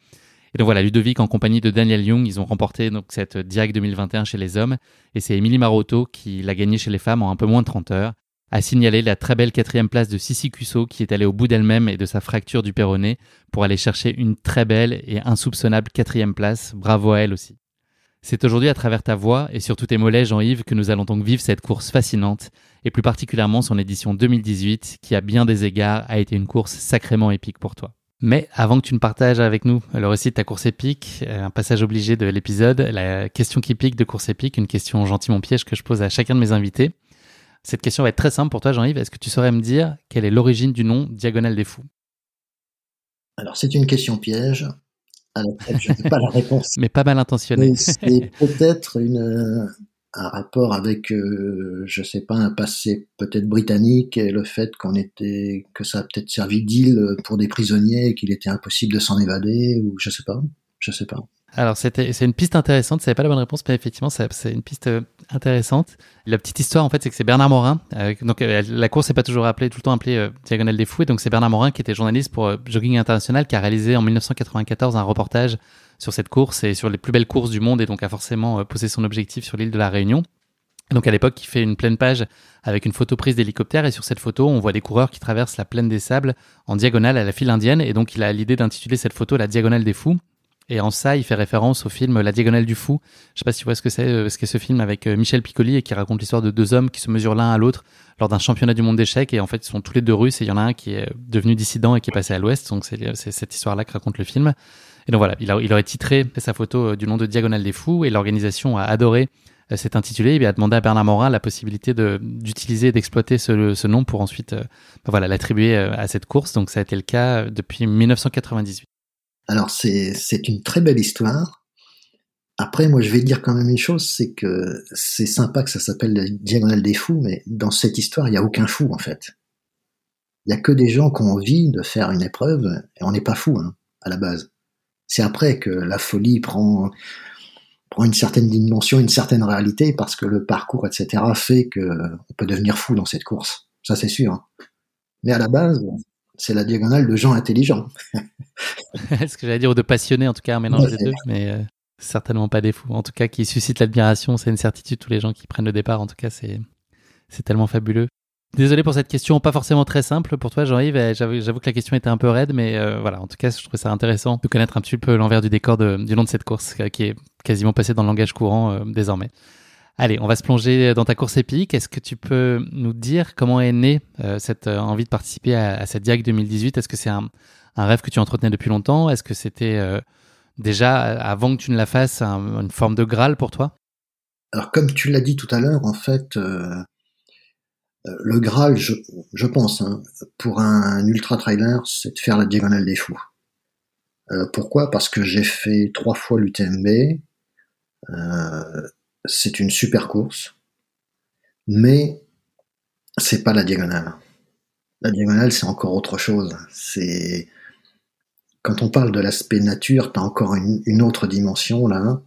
Speaker 2: Et donc voilà, Ludovic en compagnie de Daniel Young, ils ont remporté donc cette Diag 2021 chez les hommes et c'est Émilie Marotto qui l'a gagné chez les femmes en un peu moins de 30 heures. A signalé la très belle quatrième place de Sissi Cusso qui est allée au bout d'elle-même et de sa fracture du péroné pour aller chercher une très belle et insoupçonnable quatrième place. Bravo à elle aussi. C'est aujourd'hui à travers ta voix et surtout tes mollets, Jean-Yves, que nous allons donc vivre cette course fascinante, et plus particulièrement son édition 2018, qui à bien des égards a été une course sacrément épique pour toi. Mais avant que tu ne partages avec nous le récit de ta course épique, un passage obligé de l'épisode, la question qui pique de course épique, une question gentiment piège que je pose à chacun de mes invités. Cette question va être très simple pour toi, Jean-Yves. Est-ce que tu saurais me dire quelle est l'origine du nom Diagonale des Fous?
Speaker 1: Alors, c'est une question piège je n'ai pas la réponse.
Speaker 2: Mais pas mal intentionné.
Speaker 1: C'est peut-être une, un rapport avec, euh, je sais pas, un passé peut-être britannique et le fait qu'on était, que ça a peut-être servi d'île pour des prisonniers et qu'il était impossible de s'en évader ou je sais pas, je sais pas.
Speaker 2: Alors c'est une piste intéressante, c'est pas la bonne réponse, mais effectivement c'est une piste euh, intéressante. La petite histoire en fait c'est que c'est Bernard Morin. Euh, donc euh, la course n'est pas toujours appelée tout le temps appelée Diagonale des Fous et donc c'est Bernard Morin qui était journaliste pour Jogging International qui a réalisé en 1994 un reportage sur cette course et sur les plus belles courses du monde et donc a forcément posé son objectif sur l'île de la Réunion. Donc à l'époque, il fait une pleine page avec une photo prise d'hélicoptère et sur cette photo, on voit des coureurs qui traversent la plaine des sables en diagonale à la file indienne et donc il a l'idée d'intituler cette photo la diagonale des fous et en ça, il fait référence au film La Diagonale du Fou. Je sais pas si tu vois ce que c'est, euh, ce qu'est ce film avec euh, Michel Piccoli et qui raconte l'histoire de deux hommes qui se mesurent l'un à l'autre lors d'un championnat du monde d'échecs et en fait ils sont tous les deux russes et il y en a un qui est devenu dissident et qui est passé à l'ouest. Donc c'est cette histoire-là que raconte le film. Et donc voilà, il, il aurait titré sa photo euh, du nom de Diagonale des Fous et l'organisation a adoré s'est intitulé et a demandé à Bernard Morin la possibilité d'utiliser et d'exploiter ce, ce, nom pour ensuite bah voilà l'attribuer à cette course. Donc ça a été le cas depuis 1998.
Speaker 1: Alors c'est une très belle histoire. Après, moi, je vais dire quand même une chose, c'est que c'est sympa que ça s'appelle la diagonale des fous, mais dans cette histoire, il n'y a aucun fou, en fait. Il n'y a que des gens qui ont envie de faire une épreuve, et on n'est pas fou, hein, à la base. C'est après que la folie prend, prend une certaine dimension, une certaine réalité, parce que le parcours, etc., fait qu'on peut devenir fou dans cette course. Ça, c'est sûr. Mais à la base, c'est la diagonale de gens intelligents.
Speaker 2: Ce que j'allais dire, ou de passionnés, en tout cas, un mélange des deux, mais euh, certainement pas des fous. En tout cas, qui suscite l'admiration, c'est une certitude. Tous les gens qui prennent le départ, en tout cas, c'est, c'est tellement fabuleux. Désolé pour cette question, pas forcément très simple pour toi, Jean-Yves. J'avoue, j'avoue que la question était un peu raide, mais euh, voilà, en tout cas, je trouve ça intéressant de connaître un petit peu l'envers du décor du long de cette course, euh, qui est quasiment passé dans le langage courant désormais. Allez, on va se plonger dans ta course épique. Est-ce que tu peux nous dire comment est née euh, cette euh, envie de participer à, cette Diag 2018 Est-ce que c'est un, rêve que tu entretenais depuis longtemps? Est-ce que c'était euh, déjà, avant que tu ne la fasses, une forme de Graal pour toi?
Speaker 1: Alors, comme tu l'as dit tout à l'heure, en fait, le Graal, je, pense, hein, pour un ultra-trailer, c'est de faire la Diagonale des Fous. pourquoi? Parce que j'ai fait trois fois l'UTMB c'est une super course, mais c'est pas la diagonale. La diagonale, c'est encore autre chose. C'est quand on parle de l'aspect nature, t'as encore une, autre dimension là,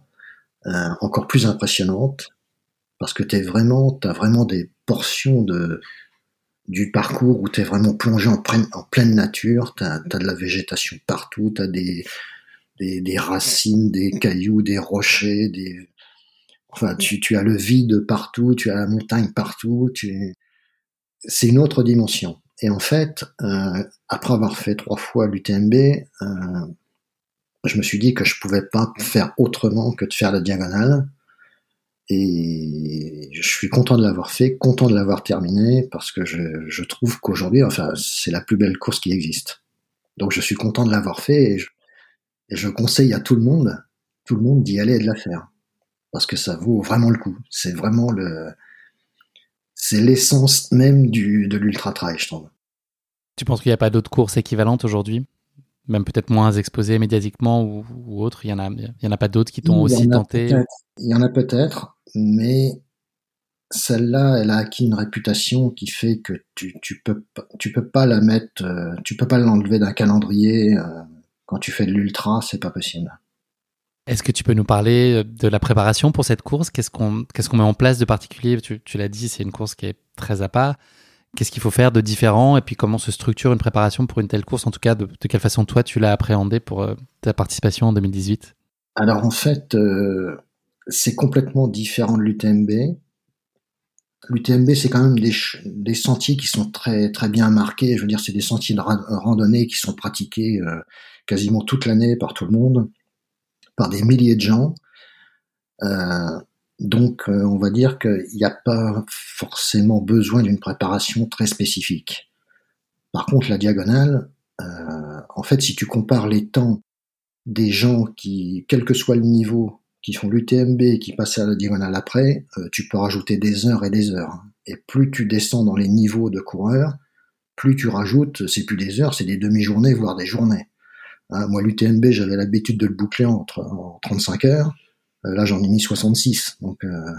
Speaker 1: euh, encore plus impressionnante, parce que t'es vraiment, t'as vraiment des portions de du parcours où t'es vraiment plongé en, pleine nature. T'as as de la végétation partout, t'as des des racines, des cailloux, des rochers, des Enfin, tu, tu as le vide partout, tu as la montagne partout, tu... c'est une autre dimension. Et en fait, euh, après avoir fait trois fois l'UTMB, euh, je me suis dit que je pouvais pas faire autrement que de faire la diagonale. Et je suis content de l'avoir fait, content de l'avoir terminé, parce que je, je trouve qu'aujourd'hui, enfin, c'est la plus belle course qui existe. Donc je suis content de l'avoir fait et je, et je conseille à tout le monde, tout le monde d'y aller et de la faire parce que ça vaut vraiment le coup. C'est vraiment le, c'est l'essence même du, de l'ultra trail, je trouve.
Speaker 2: Tu penses qu'il n'y a pas d'autres courses équivalentes aujourd'hui? Même peut-être moins exposées médiatiquement ou, ou autres, il y en a, il y en a pas d'autres qui t'ont aussi tenté?
Speaker 1: Il y en a peut-être, mais celle-là, elle a acquis une réputation qui fait que tu, tu peux tu peux pas la mettre, euh, tu peux pas l'enlever d'un calendrier euh, quand tu fais de l'ultra, c'est pas possible.
Speaker 2: Est-ce que tu peux nous parler de la préparation pour cette course? Qu'est-ce qu'on met en place de particulier? Tu, l'as dit, c'est une course qui est très à part. Qu'est-ce qu'il faut faire de différent? Et puis comment se structure une préparation pour une telle course? En tout cas, de, quelle façon toi tu l'as appréhendé pour euh, ta participation en 2018
Speaker 1: Alors en fait, euh, c'est complètement différent de l'UTMB. L'UTMB, c'est quand même des, sentiers qui sont très très bien marqués. Je veux dire, c'est des sentiers de randonnée qui sont pratiqués euh, quasiment toute l'année par tout le monde par des milliers de gens. Euh, donc, euh, on va dire qu'il n'y a pas forcément besoin d'une préparation très spécifique. Par contre, la diagonale, euh, en fait, si tu compares les temps des gens qui, quel que soit le niveau, qui font l'UTMB et qui passent à la diagonale après, tu peux rajouter des heures et des heures. Et plus tu descends dans les niveaux de coureurs, plus tu rajoutes, c'est plus des heures, c'est des demi-journées, voire des journées. Hein, moi, l'UTMB, j'avais l'habitude de le boucler en, en 35 heures. Euh, là, j'en ai mis 66. Donc, euh,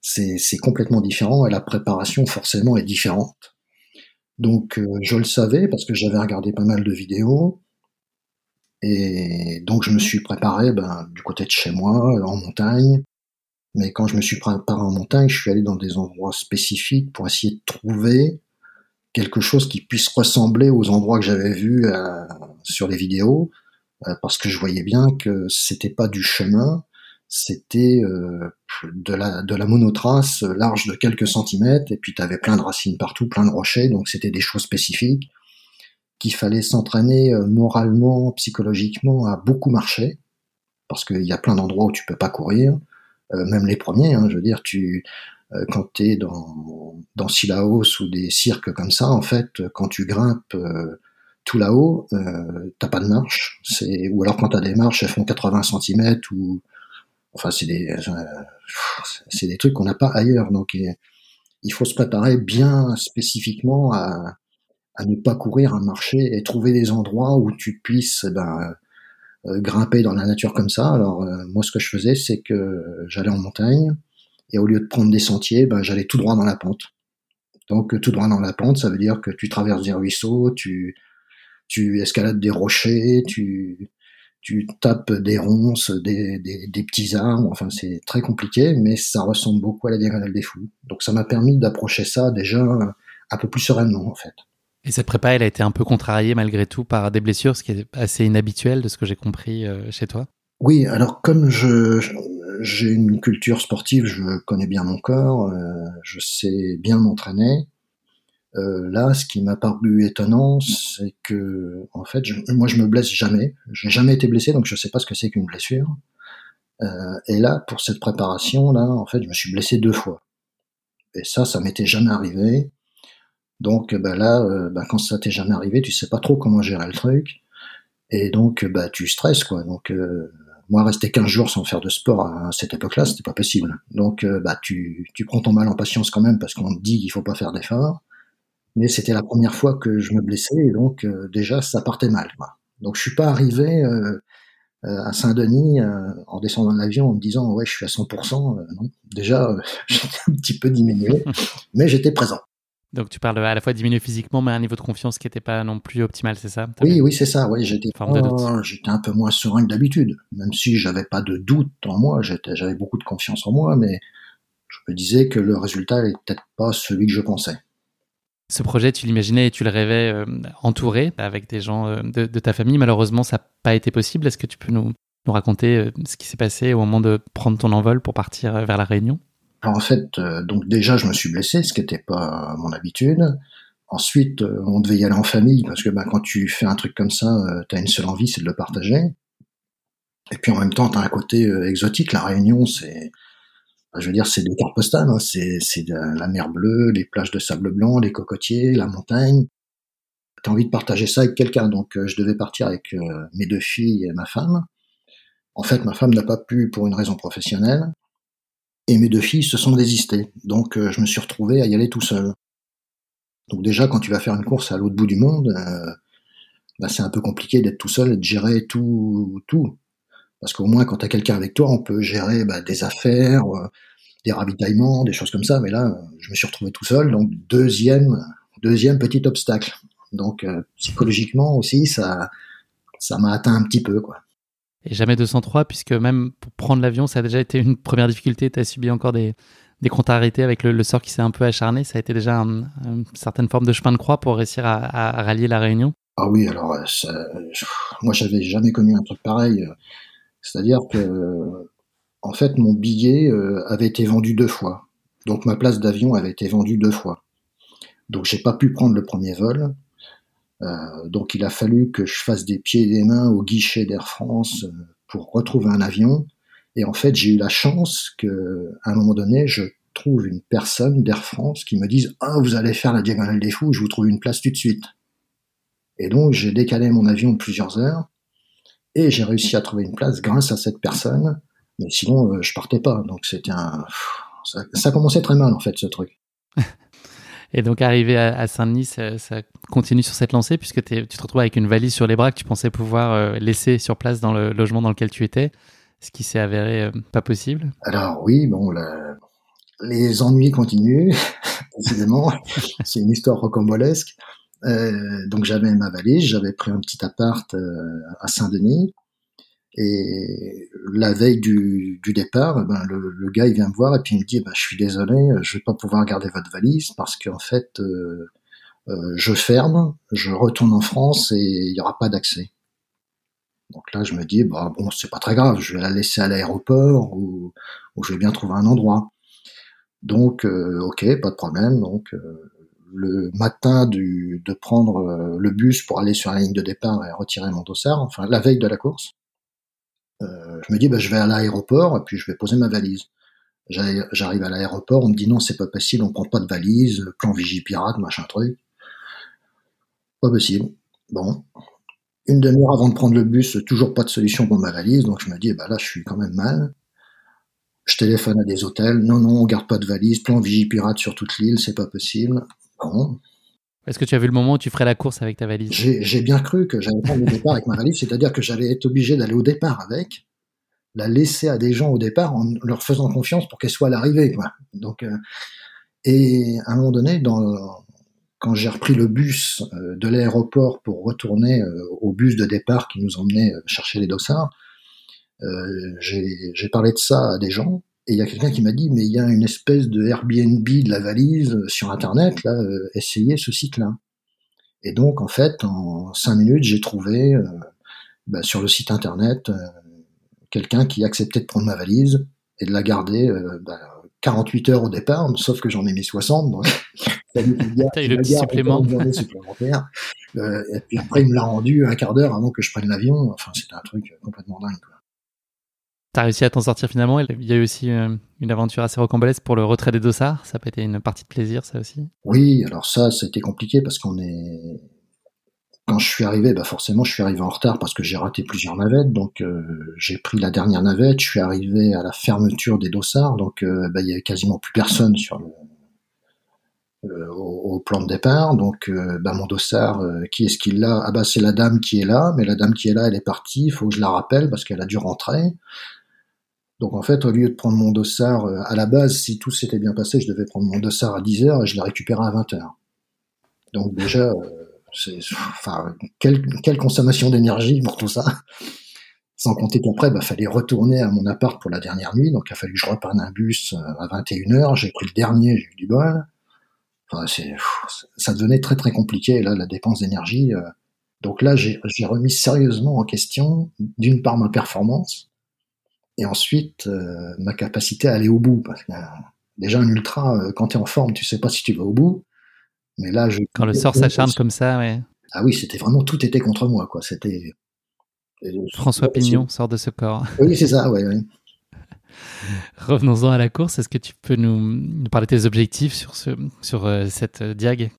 Speaker 1: c'est complètement différent et la préparation, forcément, est différente. Donc, euh, je le savais parce que j'avais regardé pas mal de vidéos. Et donc, je me suis préparé ben, du côté de chez moi, en montagne. Mais quand je me suis préparé en montagne, je suis allé dans des endroits spécifiques pour essayer de trouver quelque chose qui puisse ressembler aux endroits que j'avais vus sur les vidéos, euh, parce que je voyais bien que c'était pas du chemin, c'était euh, de la de la monotrace large de quelques centimètres, et puis tu avais plein de racines partout, plein de rochers, donc c'était des choses spécifiques qu'il fallait s'entraîner moralement, psychologiquement à beaucoup marcher, parce qu'il y a plein d'endroits où tu peux pas courir, même les premiers, hein, je veux dire, tu euh, quand tu es dans, dans Silaos ou des cirques comme ça, en fait, quand tu grimpes euh, tout là-haut, euh, t'as pas de marche. C'est ou alors quand t'as des marches, elles font 80 cm ou enfin c'est des c'est des trucs qu'on n'a pas ailleurs. Donc il faut se préparer bien spécifiquement à, à ne pas courir, à marcher et trouver des endroits où tu puisses ben grimper dans la nature comme ça. Alors moi, ce que je faisais, c'est que j'allais en montagne et au lieu de prendre des sentiers, ben, j'allais tout droit dans la pente. Donc tout droit dans la pente, ça veut dire que tu traverses des ruisseaux, tu, tu escalades des rochers, tu, tu tapes des ronces, des, des, petits arbres, enfin c'est très compliqué, mais ça ressemble beaucoup à la diagonale des fous. Donc ça m'a permis d'approcher ça déjà un peu plus sereinement en fait.
Speaker 2: Et cette prépa, elle a été un peu contrariée malgré tout par des blessures, ce qui est assez inhabituel de ce que j'ai compris euh, chez toi?
Speaker 1: Oui, alors comme je, j'ai une culture sportive, je connais bien mon corps, euh, je sais bien m'entraîner. Euh, là, ce qui m'a paru étonnant, c'est que, en fait, moi, je me blesse jamais. J'ai jamais été blessé, donc je sais pas ce que c'est qu'une blessure. Euh, et là, pour cette préparation, là, en fait, je me suis blessé deux fois. Et ça, ça m'était jamais arrivé. Donc, bah là, euh, bah, quand ça t'est jamais arrivé, tu sais pas trop comment gérer le truc. Et donc, bah, tu stresses, quoi. Donc, euh, moi, rester 15 jours sans faire de sport à cette époque-là, c'était pas possible. Donc, euh, bah, tu, tu prends ton mal en patience quand même parce qu'on te dit qu'il faut pas faire d'efforts. Mais c'était la première fois que je me blessais et donc euh, déjà ça partait mal. Quoi. Donc je suis pas arrivé euh, à Saint-Denis en descendant de l'avion en me disant ouais je suis à 100%. non, déjà j'étais un petit peu diminué, mais j'étais présent.
Speaker 2: Donc tu parles à la fois diminuer physiquement, mais à un niveau de confiance qui n'était pas non plus optimal, c'est ça?
Speaker 1: Oui, oui, c'est ça. Oui, j'étais j'étais un peu moins serein que d'habitude, même si j'avais pas de doute en moi. J'avais beaucoup de confiance en moi, mais je me disais que le résultat n'est peut-être pas celui que je pensais.
Speaker 2: Ce projet, tu l'imaginais et tu le rêvais euh, entouré avec des gens euh, de, ta famille. Malheureusement, ça n'a pas été possible. Est-ce que tu peux nous, raconter euh, ce qui s'est passé au moment de prendre ton envol pour partir vers la Réunion?
Speaker 1: En fait, donc déjà, je me suis blessé, ce qui n'était pas mon habitude. Ensuite, on devait y aller en famille, parce que bah, quand tu fais un truc comme ça, tu as une seule envie, c'est de le partager. Et puis en même temps, tu as un côté exotique. La Réunion, c'est, je veux dire, c'est des cartes postales. Hein. C'est, la mer bleue, les plages de sable blanc, les cocotiers, la montagne. Tu as envie de partager ça avec quelqu'un. Donc je devais partir avec mes deux filles et ma femme. En fait, ma femme n'a pas pu pour une raison professionnelle et mes deux filles se sont désistées. Donc euh, je me suis retrouvé à y aller tout seul. Donc déjà, quand tu vas faire une course à l'autre bout du monde, euh, bah, c'est un peu compliqué d'être tout seul et de gérer tout, tout. Parce qu'au moins, quand tu as quelqu'un avec toi, on peut gérer bah, des affaires, euh, des ravitaillements, des choses comme ça. Mais là, je me suis retrouvé tout seul. Donc deuxième, deuxième petit obstacle. Donc psychologiquement aussi, ça, ça m'a atteint un petit peu, quoi
Speaker 2: et jamais 203, puisque même pour prendre l'avion, ça a déjà été une première difficulté. Tu as subi encore des, des contrariétés avec le, sort qui s'est un peu acharné. Ça a été déjà une certaine forme de chemin de croix pour réussir à, rallier la Réunion.
Speaker 1: Ah oui, alors ça, moi j'avais jamais connu un truc pareil. C'est-à-dire que, en fait, mon billet euh, avait été vendu deux fois. Donc ma place d'avion avait été vendue deux fois. Donc j'ai pas pu prendre le premier vol. Euh, donc il a fallu que je fasse des pieds et des mains au guichet d'Air France euh, pour retrouver un avion. Et en fait, j'ai eu la chance que, à un moment donné, je trouve une personne d'Air France qui me dise ah vous allez faire la diagonale des fous, je vous trouve une place tout de suite. Et donc j'ai décalé mon avion plusieurs heures et j'ai réussi à trouver une place grâce à cette personne. Mais sinon, euh, je partais pas. Donc c'était un ça, ça commençait très mal en fait ce truc.
Speaker 2: Et donc, arrivé à, Saint-Denis, ça, continue sur cette lancée, puisque tu te retrouves avec une valise sur les bras que tu pensais pouvoir euh, laisser sur place dans le logement dans lequel tu étais, ce qui s'est avéré euh, pas possible.
Speaker 1: Alors oui, bon, les ennuis continuent, évidemment. C'est une histoire rocambolesque. Euh, donc j'avais ma valise, j'avais pris un petit appart à Saint-Denis. Et la veille du, du départ, eh ben, le, le, gars il vient me voir et puis il me dit bah, je suis désolé, je vais pas pouvoir garder votre valise parce qu'en fait euh, euh, je ferme, je retourne en France et il y aura pas d'accès. Donc là je me dis bah bon c'est pas très grave, je vais la laisser à l'aéroport ou, ou, je vais bien trouver un endroit. Donc euh, ok pas de problème. Donc euh, le matin du, de prendre euh, le bus pour aller sur la ligne de départ et retirer mon dossard, enfin la veille de la course, euh, je me dis, bah, je vais à l'aéroport puis je vais poser ma valise. J'arrive à l'aéroport, on me dit non, c'est pas possible, on prend pas de valise, plan Vigipirate, machin truc. Pas possible. Bon. Une demi-heure avant de prendre le bus, toujours pas de solution pour ma valise, donc je me dis, bah là, je suis quand même mal. Je téléphone à des hôtels, non, non, on garde pas de valise, plan Vigipirate sur toute l'île, c'est pas possible. Bon.
Speaker 2: Est-ce que tu as vu le moment où tu ferais la course avec ta valise?
Speaker 1: J'ai bien cru que j'allais prendre le départ avec ma valise, c'est-à-dire que j'allais être obligé d'aller au départ avec, la laisser à des gens au départ en leur faisant confiance pour qu'elle soit à l'arrivée. Donc, euh, et à un moment donné, quand j'ai repris le bus euh, de l'aéroport pour retourner euh, au bus de départ qui nous emmenait chercher les dossards, j'ai parlé de ça à des gens et il y a quelqu'un qui m'a dit, mais il y a une espèce de Airbnb de la valise euh, sur Internet, là, euh, essayez ce site-là. Et donc, en fait, en cinq minutes, j'ai trouvé euh, bah, sur le site Internet quelqu'un qui acceptait de prendre ma valise et de la garder bah, 48 heures au départ, sauf que j'en ai mis 60. Donc,
Speaker 2: T'as eu le petit supplément.
Speaker 1: supplémentaire. et puis après, il me l'a rendu un quart d'heure avant que je prenne l'avion. Enfin, c'était un truc complètement dingue. Quoi.
Speaker 2: T'as réussi à t'en sortir finalement. Il y a eu aussi euh, une aventure assez rocambolesque pour le retrait des dossards. Ça a pas été une partie de plaisir, ça aussi
Speaker 1: Oui, alors ça, ça compliqué parce qu'on est. Quand je suis arrivé, bah forcément, je suis arrivé en retard parce que j'ai raté plusieurs navettes. Donc, euh, j'ai pris la dernière navette. Je suis arrivé à la fermeture des dossards. Donc, euh, bah, il y avait quasiment plus personne sur le, au, plan de départ. Donc, bah, mon dossard, qui est-ce qu'il a? Ah bah c'est la dame qui est là, mais la dame qui est là, elle est partie. Il faut que je la rappelle parce qu'elle a dû rentrer. Donc en fait, au lieu de prendre mon dossard euh, à la base, si tout s'était bien passé, je devais prendre mon dossard à 10 heures et je l'ai récupéré à 20 heures. Donc déjà, euh, c'est, enfin, quelle, quelle consommation d'énergie pour tout ça. Sans compter qu'après, bah, fallait retourner à mon appart pour la dernière nuit, donc il a fallu que je reprenne un bus euh, à 21h, j'ai pris le dernier, j'ai eu du bol. Enfin, c'est, ça devenait très très compliqué, là, la dépense d'énergie. Donc là, j'ai, j'ai remis sérieusement en question, d'une part, ma performance, et ensuite euh, ma capacité à aller au bout. Parce que euh, déjà un ultra, euh, quand tu es en forme, tu sais pas si tu vas au bout. Mais là, je
Speaker 2: quand le sort s'acharne comme ça, ouais.
Speaker 1: Ah oui, c'était vraiment tout était contre moi, quoi. C'était
Speaker 2: François Pignon sort de ce corps.
Speaker 1: Oui, c'est ça, ouais.
Speaker 2: Revenons-en à la course. Est-ce que tu peux nous, nous, parler de tes objectifs sur, ce, sur cette diag?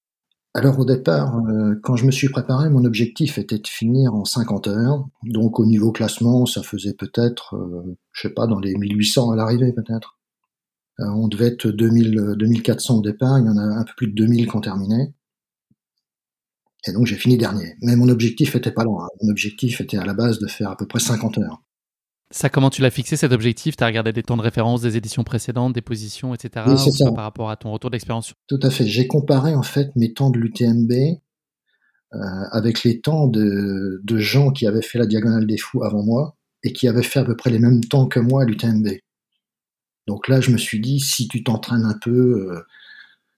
Speaker 1: Alors au départ, euh, quand je me suis préparé, mon objectif était de finir en 50 heures. Donc au niveau classement, ça faisait peut-être, euh, je sais pas, dans les 1800 à l'arrivée peut-être. Euh, on devait être 2000, 2400 au départ, il y en a un peu plus de 2000 qui ont terminé. Et donc j'ai fini dernier. Mais mon objectif était pas loin. Mon objectif était à la base de faire à peu près 50 heures.
Speaker 2: Ça, comment tu l'as fixé cet objectif? Tu as regardé des temps de référence des éditions précédentes, des positions, etc.
Speaker 1: Oui, c'est ça.
Speaker 2: Par rapport à ton retour d'expérience
Speaker 1: Tout à fait. J'ai comparé en fait mes temps de l'UTMB euh, avec les temps de, de, gens qui avaient fait la Diagonale des Fous avant moi et qui avaient fait à peu près les mêmes temps que moi à l'UTMB. Donc là, je me suis dit, si tu t'entraînes un peu euh,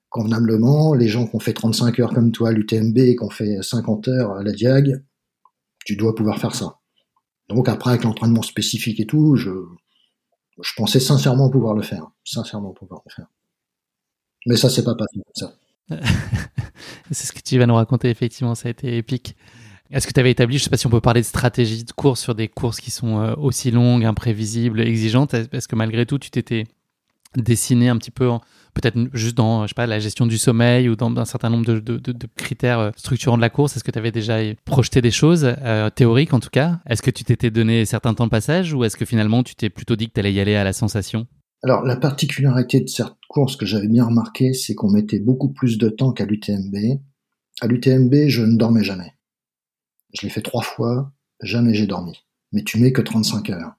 Speaker 1: convenablement, les gens qui ont fait 35 heures comme toi à l'UTMB et qui ont fait 50 heures à la Diag, tu dois pouvoir faire ça. Donc après, avec l'entraînement spécifique et tout, je, pensais sincèrement pouvoir le faire. Sincèrement pouvoir le faire. Mais ça, c'est pas passé comme ça.
Speaker 2: c'est ce que tu vas nous raconter, effectivement, ça a été épique. Est-ce que tu avais établi, je sais pas si on peut parler de stratégie de course sur des courses qui sont euh, aussi longues, imprévisibles, exigeantes? Est-ce que malgré tout, tu t'étais dessiné un petit peu peut-être juste dans, je sais pas, la gestion du sommeil ou dans un certain nombre de, critères euh, structurants de la course? Est-ce que tu avais déjà projeté des choses, euh, théoriques en tout cas? Est-ce que tu t'étais donné certains temps de passage ou est-ce que finalement tu t'es plutôt dit que tu allais y aller à la sensation?
Speaker 1: Alors, la particularité de cette course que j'avais bien remarqué, c'est qu'on mettait beaucoup plus de temps qu'à l'UTMB. À l'UTMB, je ne dormais jamais. Je l'ai fait trois fois, jamais j'ai dormi. Mais tu mets que 35 heures.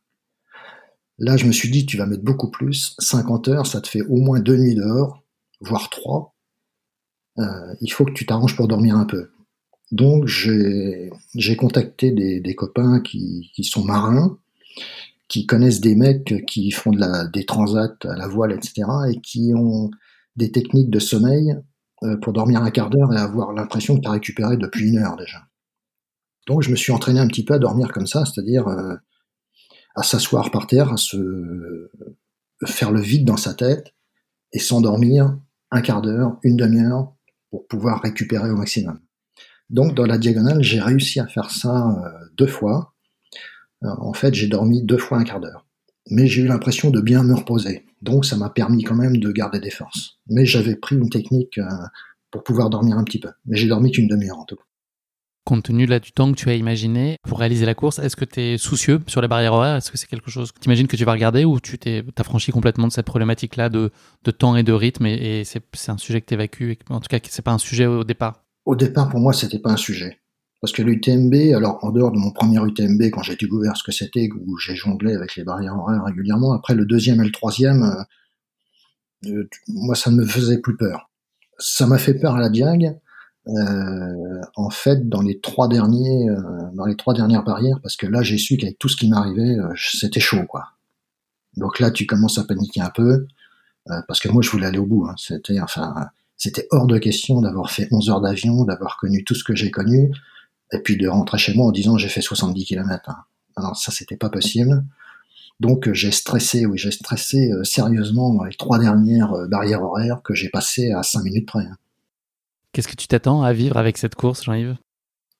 Speaker 1: Là, je me suis dit, tu vas mettre beaucoup plus. 50 heures, ça te fait au moins deux nuits dehors, voire trois. Euh, il faut que tu t'arranges pour dormir un peu. Donc, j'ai contacté des, copains qui, sont marins, qui connaissent des mecs qui font des transats à la voile, etc., et qui ont des techniques de sommeil euh, pour dormir un quart d'heure et avoir l'impression que tu as récupéré depuis une heure déjà. Donc, je me suis entraîné un petit peu à dormir comme ça, c'est-à-dire euh, à s'asseoir par terre, à se faire le vide dans sa tête et s'endormir un quart d'heure, une demi-heure pour pouvoir récupérer au maximum. Donc dans la diagonale, j'ai réussi à faire ça euh, deux fois. Euh, en fait, j'ai dormi deux fois un quart d'heure. Mais j'ai eu l'impression de bien me reposer. Donc ça m'a permis quand même de garder des forces. Mais j'avais pris une technique euh, pour pouvoir dormir un petit peu. Mais j'ai dormi qu'une demi-heure en tout cas.
Speaker 2: Compte tenu là, du temps que tu as imaginé pour réaliser la course, est-ce que tu es soucieux sur les barrières horaires? Est-ce que c'est quelque chose que tu imagines que tu vas regarder ou tu t'es, franchi complètement de cette problématique-là de, de, temps et de rythme et, c'est, un sujet que tu évacues En tout cas, c'est pas un sujet au départ?
Speaker 1: Au départ, pour moi, c'était pas un sujet. Parce que l'UTMB, alors en dehors de mon premier UTMB, quand j'ai découvert ce que c'était, où j'ai jonglé avec les barrières horaires régulièrement, après le deuxième et le troisième, euh, euh, moi ça ne me faisait plus peur. Ça m'a fait peur à la Diag, en fait, dans les trois derniers, euh, dans les trois dernières barrières, parce que là j'ai su qu'avec tout ce qui m'arrivait, euh, c'était chaud, quoi. Donc là, tu commences à paniquer un peu, parce que moi je voulais aller au bout. Hein. C'était, enfin, c'était hors de question d'avoir fait 11 heures d'avion, d'avoir connu tout ce que j'ai connu et puis de rentrer chez moi en disant j'ai fait 70 km. Hein. Alors ça, c'était pas possible. Donc j'ai stressé, oui, j'ai stressé euh, sérieusement les trois dernières euh, barrières horaires que j'ai passées à 5 minutes près.
Speaker 2: Qu'est-ce que tu t'attends à vivre avec cette course, Jean-Yves?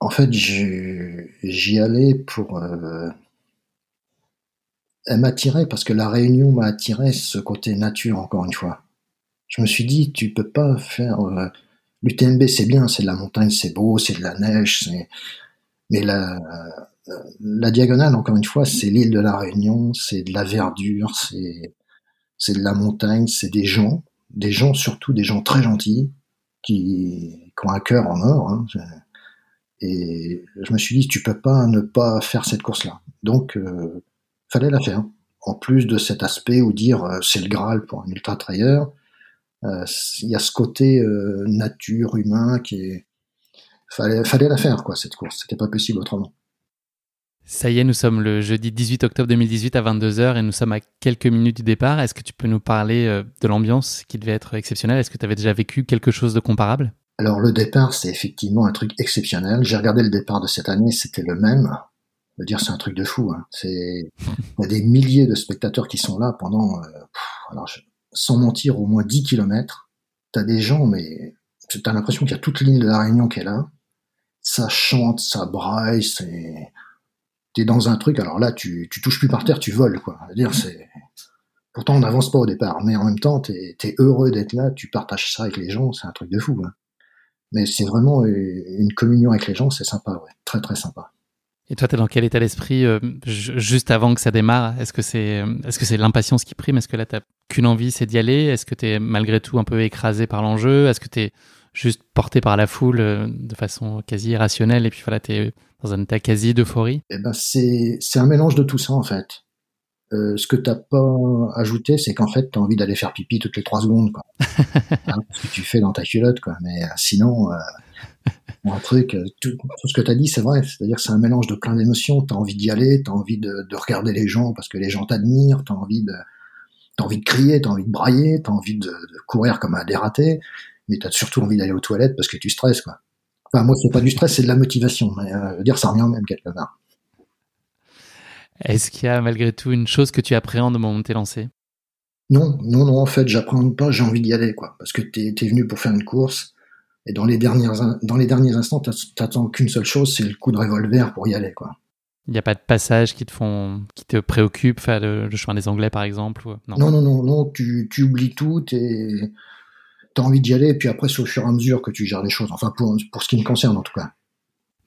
Speaker 1: En fait, j'y allais pour... Euh... Elle m'attirait parce que la Réunion m'a attiré ce côté nature, encore une fois. Je me suis dit, tu peux pas faire... Euh, L'UTMB, c'est bien, c'est de la montagne, c'est beau, c'est de la neige, mais la, la diagonale, encore une fois, c'est l'île de la Réunion, c'est de la verdure, c'est, c'est de la montagne, c'est des gens, des gens surtout des gens très gentils, qui, qui ont un cœur en or. Hein. Et je me suis dit, tu peux pas ne pas faire cette course-là. Donc, euh, fallait la faire. En plus de cet aspect où dire euh, c'est le Graal pour un ultra trailer, euh, il y a ce côté euh, nature, humain qui est. Fallait, fallait la faire, quoi, cette course. C'était pas possible autrement.
Speaker 2: Ça y est, nous sommes le jeudi 18 octobre 2018 à 22h et nous sommes à quelques minutes du départ. Est-ce que tu peux nous parler euh, de l'ambiance qui devait être exceptionnelle? Est-ce que tu avais déjà vécu quelque chose de comparable?
Speaker 1: Alors le départ, c'est effectivement un truc exceptionnel. J'ai regardé le départ de cette année, c'était le même. Je veux dire, c'est un truc de fou. Hein. C'est il y a des milliers de spectateurs qui sont là pendant. Euh, alors, je sans mentir, au moins 10 kilomètres. T'as des gens, mais t'as l'impression qu'il y a toute l'île de la Réunion qui est là. Ça chante, ça braille, c'est... T'es dans un truc, alors là, tu, tu touches plus par terre, tu voles, quoi. c'est... Pourtant, on n'avance pas au départ, mais en même temps, t'es es heureux d'être là, tu partages ça avec les gens, c'est un truc de fou. Hein. Mais c'est vraiment une communion avec les gens, c'est sympa. Très, très sympa.
Speaker 2: Et toi, tu es dans quel état d'esprit euh, juste avant que ça démarre? Est-ce que c'est est-ce que c'est l'impatience qui prime? Est-ce que là, tu qu'une envie, c'est d'y aller? Est-ce que tu es malgré tout un peu écrasé par l'enjeu? Est-ce que tu es juste porté par la foule euh, de façon quasi irrationnelle et puis voilà, tu es dans un état quasi d'euphorie
Speaker 1: eh ben, c'est, c'est un mélange de tout ça en fait. Euh, ce que t'as pas ajouté, c'est qu'en fait, tu as envie d'aller faire pipi toutes les trois secondes, quoi. hein, ce que tu fais dans ta culotte, quoi. Mais sinon, un truc, euh, tout, ce que tu as dit, c'est vrai. C'est-à-dire que c'est un mélange de plein d'émotions. Tu as envie d'y aller, tu as envie de, de, regarder les gens parce que les gens t'admirent, tu as envie de t'as envie de crier, tu as envie de brailler, tu as envie de, de, courir comme un dératé, mais tu as surtout envie d'aller aux toilettes parce que tu stresses. Quoi. Enfin, moi, c'est pas du stress, c'est de la motivation. Mais, euh, je veux dire, ça revient même quelque part.
Speaker 2: Est-ce qu'il y a malgré tout une chose que tu appréhendes au moment où t'es lancé
Speaker 1: Non, non, non, en fait, j'appréhende pas, j'ai envie d'y aller, quoi. Parce que t'es es venu pour faire une course, et dans les, dernières, dans les derniers instants, t'attends qu'une seule chose, c'est le coup de revolver pour y aller, quoi.
Speaker 2: Il n'y a pas de passage qui te font, qui te préoccupe, faire le, chemin des Anglais par exemple
Speaker 1: non? non, non, non, non, tu, tu oublies tout, et t'as envie d'y aller, et puis après, c'est au fur et à mesure que tu gères les choses. Enfin, pour, pour ce qui me concerne en tout cas.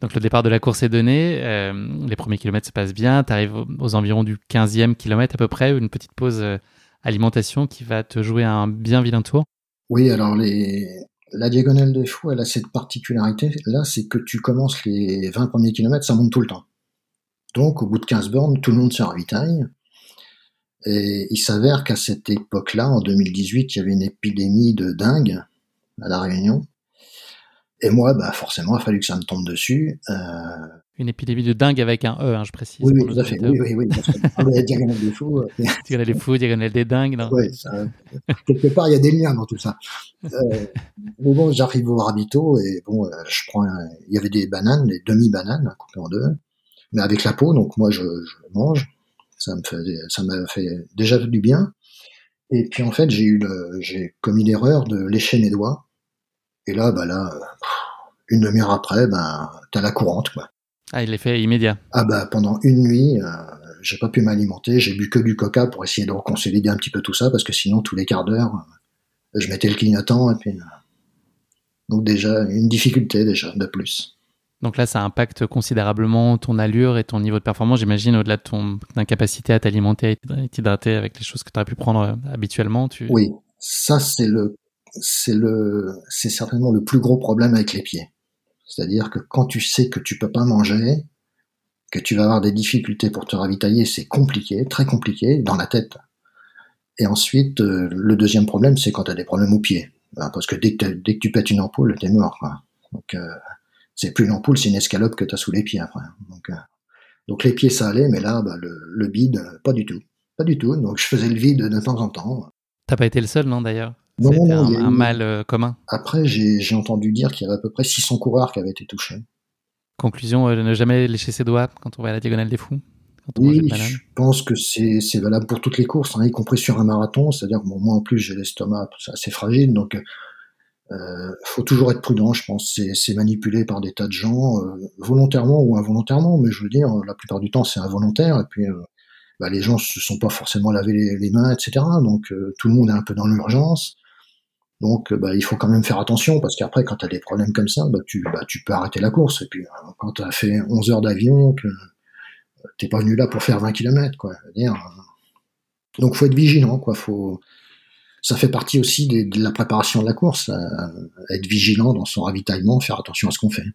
Speaker 2: Donc le départ de la course est donné, euh, les premiers kilomètres se passent bien, tu arrives aux, environs du 15e kilomètre à peu près, une petite pause euh, alimentation qui va te jouer un bien vilain tour?
Speaker 1: Oui, alors les, la diagonale des fous, elle a cette particularité là, c'est que tu commences les 20 premiers kilomètres, ça monte tout le temps. Donc, au bout de 15 bornes, tout le monde se ravitaille. Et il s'avère qu'à cette époque-là, en 2018, il y avait une épidémie de dingue à La Réunion. Et moi, bah, forcément, il a fallu que ça me tombe dessus. Euh,
Speaker 2: une épidémie de dingue avec un E, hein, je précise.
Speaker 1: Oui, oui, tout à fait. Oui, oui, oui. La diagonale des fous.
Speaker 2: Euh, diagonale des fous, diagonale des dingues, non
Speaker 1: Oui, quelque part, il y a des liens dans tout ça. Euh, mais bon, j'arrive au Rabito et bon, euh, je prends, il y avait des bananes, des demi-bananes, coupées en deux, mais avec la peau, donc moi, je, je mange. Ça me fait, ça m'a fait déjà du bien. Et puis en fait, j'ai eu j'ai commis l'erreur de lécher mes doigts. Et là, bah là, une demi-heure après, ben, t'as la courante, quoi.
Speaker 2: Ah, il est fait immédiat.
Speaker 1: Ah bah pendant une nuit, euh, j'ai pas pu m'alimenter, j'ai bu que du coca pour essayer de reconsolider un petit peu tout ça, parce que sinon tous les quarts d'heure, euh, je mettais le clignotant et puis euh, donc déjà une difficulté déjà de plus.
Speaker 2: Donc là, ça impacte considérablement ton allure et ton niveau de performance, j'imagine, au-delà de ton incapacité à t'alimenter et t'hydrater avec les choses que tu aurais pu prendre habituellement. Tu...
Speaker 1: Oui, ça c'est le, c'est le, c'est certainement le plus gros problème avec les pieds C'est-à-dire que quand tu sais que tu peux pas manger, que tu vas avoir des difficultés pour te ravitailler, c'est compliqué, très compliqué, dans la tête. Et ensuite, euh, le deuxième problème, c'est quand tu as des problèmes aux pieds. Parce que dès que, dès que tu pètes une ampoule, t'es mort. Donc, euh, c'est plus une ampoule, c'est une escalope que tu as sous les pieds après. Donc, euh, donc les pieds, ça allait, mais là, bah, le, le bide, pas du tout. Pas du tout. Donc je faisais le vide de temps en temps.
Speaker 2: T'as pas été le seul, non, d'ailleurs?
Speaker 1: Non,
Speaker 2: un, un mal euh, commun.
Speaker 1: Après, j'ai entendu dire qu'il y avait à peu près 600 coureurs qui avaient été touchés.
Speaker 2: Conclusion, euh, ne jamais lécher ses doigts quand on va à la diagonale des fous. Quand on mange
Speaker 1: Oui, je pense que c'est valable pour toutes les courses, hein, y compris sur un marathon. C'est-à-dire que bon, moi en plus j'ai l'estomac assez fragile, donc euh, faut toujours être prudent. Je pense c'est manipulé par des tas de gens, euh, volontairement ou involontairement. Mais je veux dire, la plupart du temps c'est involontaire. Et puis euh, bah, les gens se sont pas forcément lavé les, mains, etc. Donc euh, tout le monde est un peu dans l'urgence. Donc bah, il faut quand même faire attention parce qu'après quand tu as des problèmes comme ça, bah, tu, bah, peux arrêter la course. Et puis quand tu as fait 11 heures d'avion, t'es pas venu là pour faire 20 km, quoi. Dire, donc faut être vigilant, quoi. Ça fait partie aussi des- de la préparation de la course, euh, être vigilant dans son ravitaillement, faire attention à ce qu'on fait.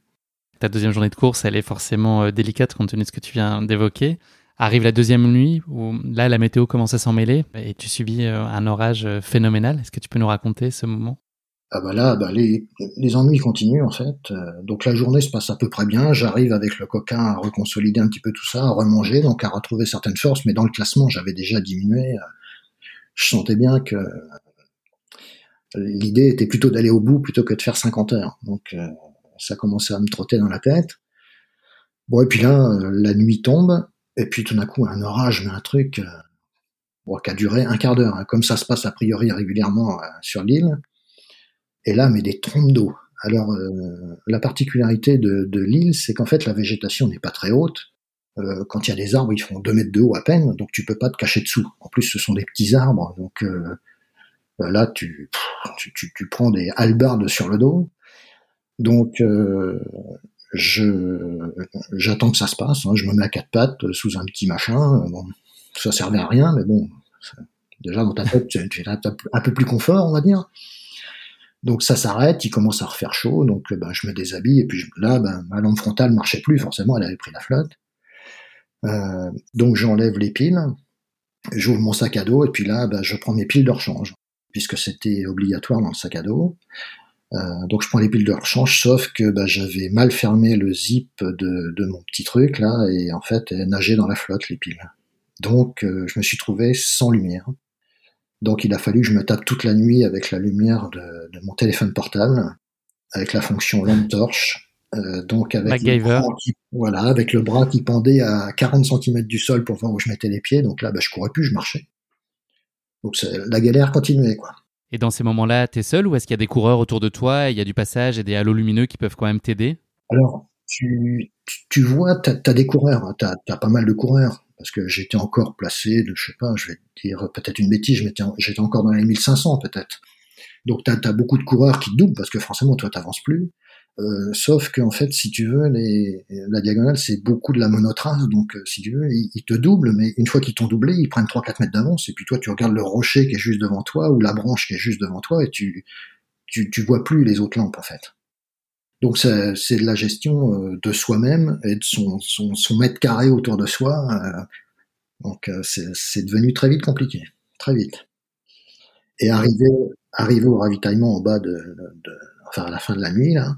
Speaker 2: Ta deuxième journée de course, elle est forcément euh, délicate compte tenu de ce que tu viens d'évoquer. Arrive la deuxième nuit où là, la météo commence à s'en mêler et tu subis euh, un orage phénoménal. Est-ce que tu peux nous raconter ce moment?
Speaker 1: Ah bah là, bah les, les ennuis continuent en fait. Donc la journée se passe à peu près bien. J'arrive avec le coquin à reconsolider un petit peu tout ça, à remanger, donc à retrouver certaines forces. Mais dans le classement, j'avais déjà diminué. Je sentais bien que l'idée était plutôt d'aller au bout plutôt que de faire 50 heures. Donc euh, ça commençait à me trotter dans la tête. Bon et puis là, euh, la nuit tombe et puis tout d'un coup un orage, mais un truc euh, qui a duré un quart d'heure, hein, comme ça se passe a priori régulièrement sur l'île. Et là, mais des trompes d'eau. Alors, la particularité de l'île, c'est qu'en fait, la végétation n'est pas très haute. Euh, quand il y a des arbres, ils font deux mètres de haut à peine, donc tu peux pas te cacher dessous. En plus, ce sont des petits arbres, donc euh, euh, là, tu, prends des halbardes sur le dos. Donc, je j'attends que ça se passe. hein. Je me mets à quatre pattes sous un petit machin. Bon, ça servait à rien, mais bon, déjà dans ta tête, tu es un peu- plus confort, on va dire. Donc ça s'arrête, il commence à refaire chaud, donc ben, je me déshabille et puis là, ben, ma lampe frontale marchait plus, forcément, elle avait pris la flotte. Euh, donc j'enlève les piles, j'ouvre mon sac à dos et puis là, ben, je prends mes piles de rechange, puisque c'était obligatoire dans le sac à dos. Euh, donc je prends les piles de rechange, sauf que ben, j'avais mal fermé le zip de, de mon petit truc là, et en fait, elles nageaient dans la flotte les piles. Donc euh, je me suis trouvé sans lumière. Donc il a fallu que je me tape toute la nuit avec la lumière de, de mon téléphone portable, avec la fonction lampe torche. Euh, donc avec
Speaker 2: MacGyver.
Speaker 1: qui, voilà, avec le bras qui pendait à 40 cm du sol pour voir où je mettais les pieds. Donc là, bah, je courais plus, je marchais. Donc la galère continuait, quoi.
Speaker 2: Et dans ces moments-là, t'es seul ou est-ce qu'il y a des coureurs autour de toi et il y a du passage et des halos lumineux qui peuvent quand même t'aider?
Speaker 1: Alors, tu, tu, tu vois, t'as as des coureurs, hein, t'as as pas mal de coureurs, parce que j'étais encore placé, de, je sais pas, je vais te dire peut-être une bêtise, j'étais encore dans les 1500 peut-être. Donc t'as as beaucoup de coureurs qui te doublent, parce que forcément, toi, t'avances plus. Euh, sauf que en fait, si tu veux, la diagonale, c'est beaucoup de la monotrace, donc euh, si tu veux, ils, te doublent, mais une fois qu'ils t'ont doublé, ils prennent 3-4 mètres d'avance, et puis toi, tu regardes le rocher qui est juste devant toi, ou la branche qui est juste devant toi, et tu, tu, vois plus les autres lampes, en fait. Donc c'est de la gestion euh, de soi-même et de son, son, mètre carré autour de soi. euh, donc c'est devenu très vite compliqué, très vite. Et arrivé, arrivé au ravitaillement en bas de, enfin à la fin de la nuit là,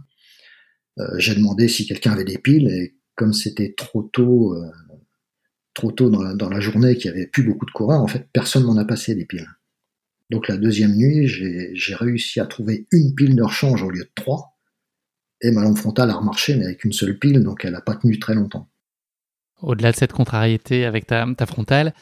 Speaker 1: j'ai demandé si quelqu'un avait des piles et comme c'était trop tôt, euh, trop tôt dans la, journée, qu'il y avait plus beaucoup de coureurs, en fait personne m'en a passé des piles. Donc la deuxième nuit, j'ai réussi à trouver une pile de rechange au lieu de trois. Et ma lampe frontale a remarché, mais avec une seule pile, donc elle n'a pas tenu très longtemps.
Speaker 2: Au-delà de cette contrariété avec ta, ta frontale,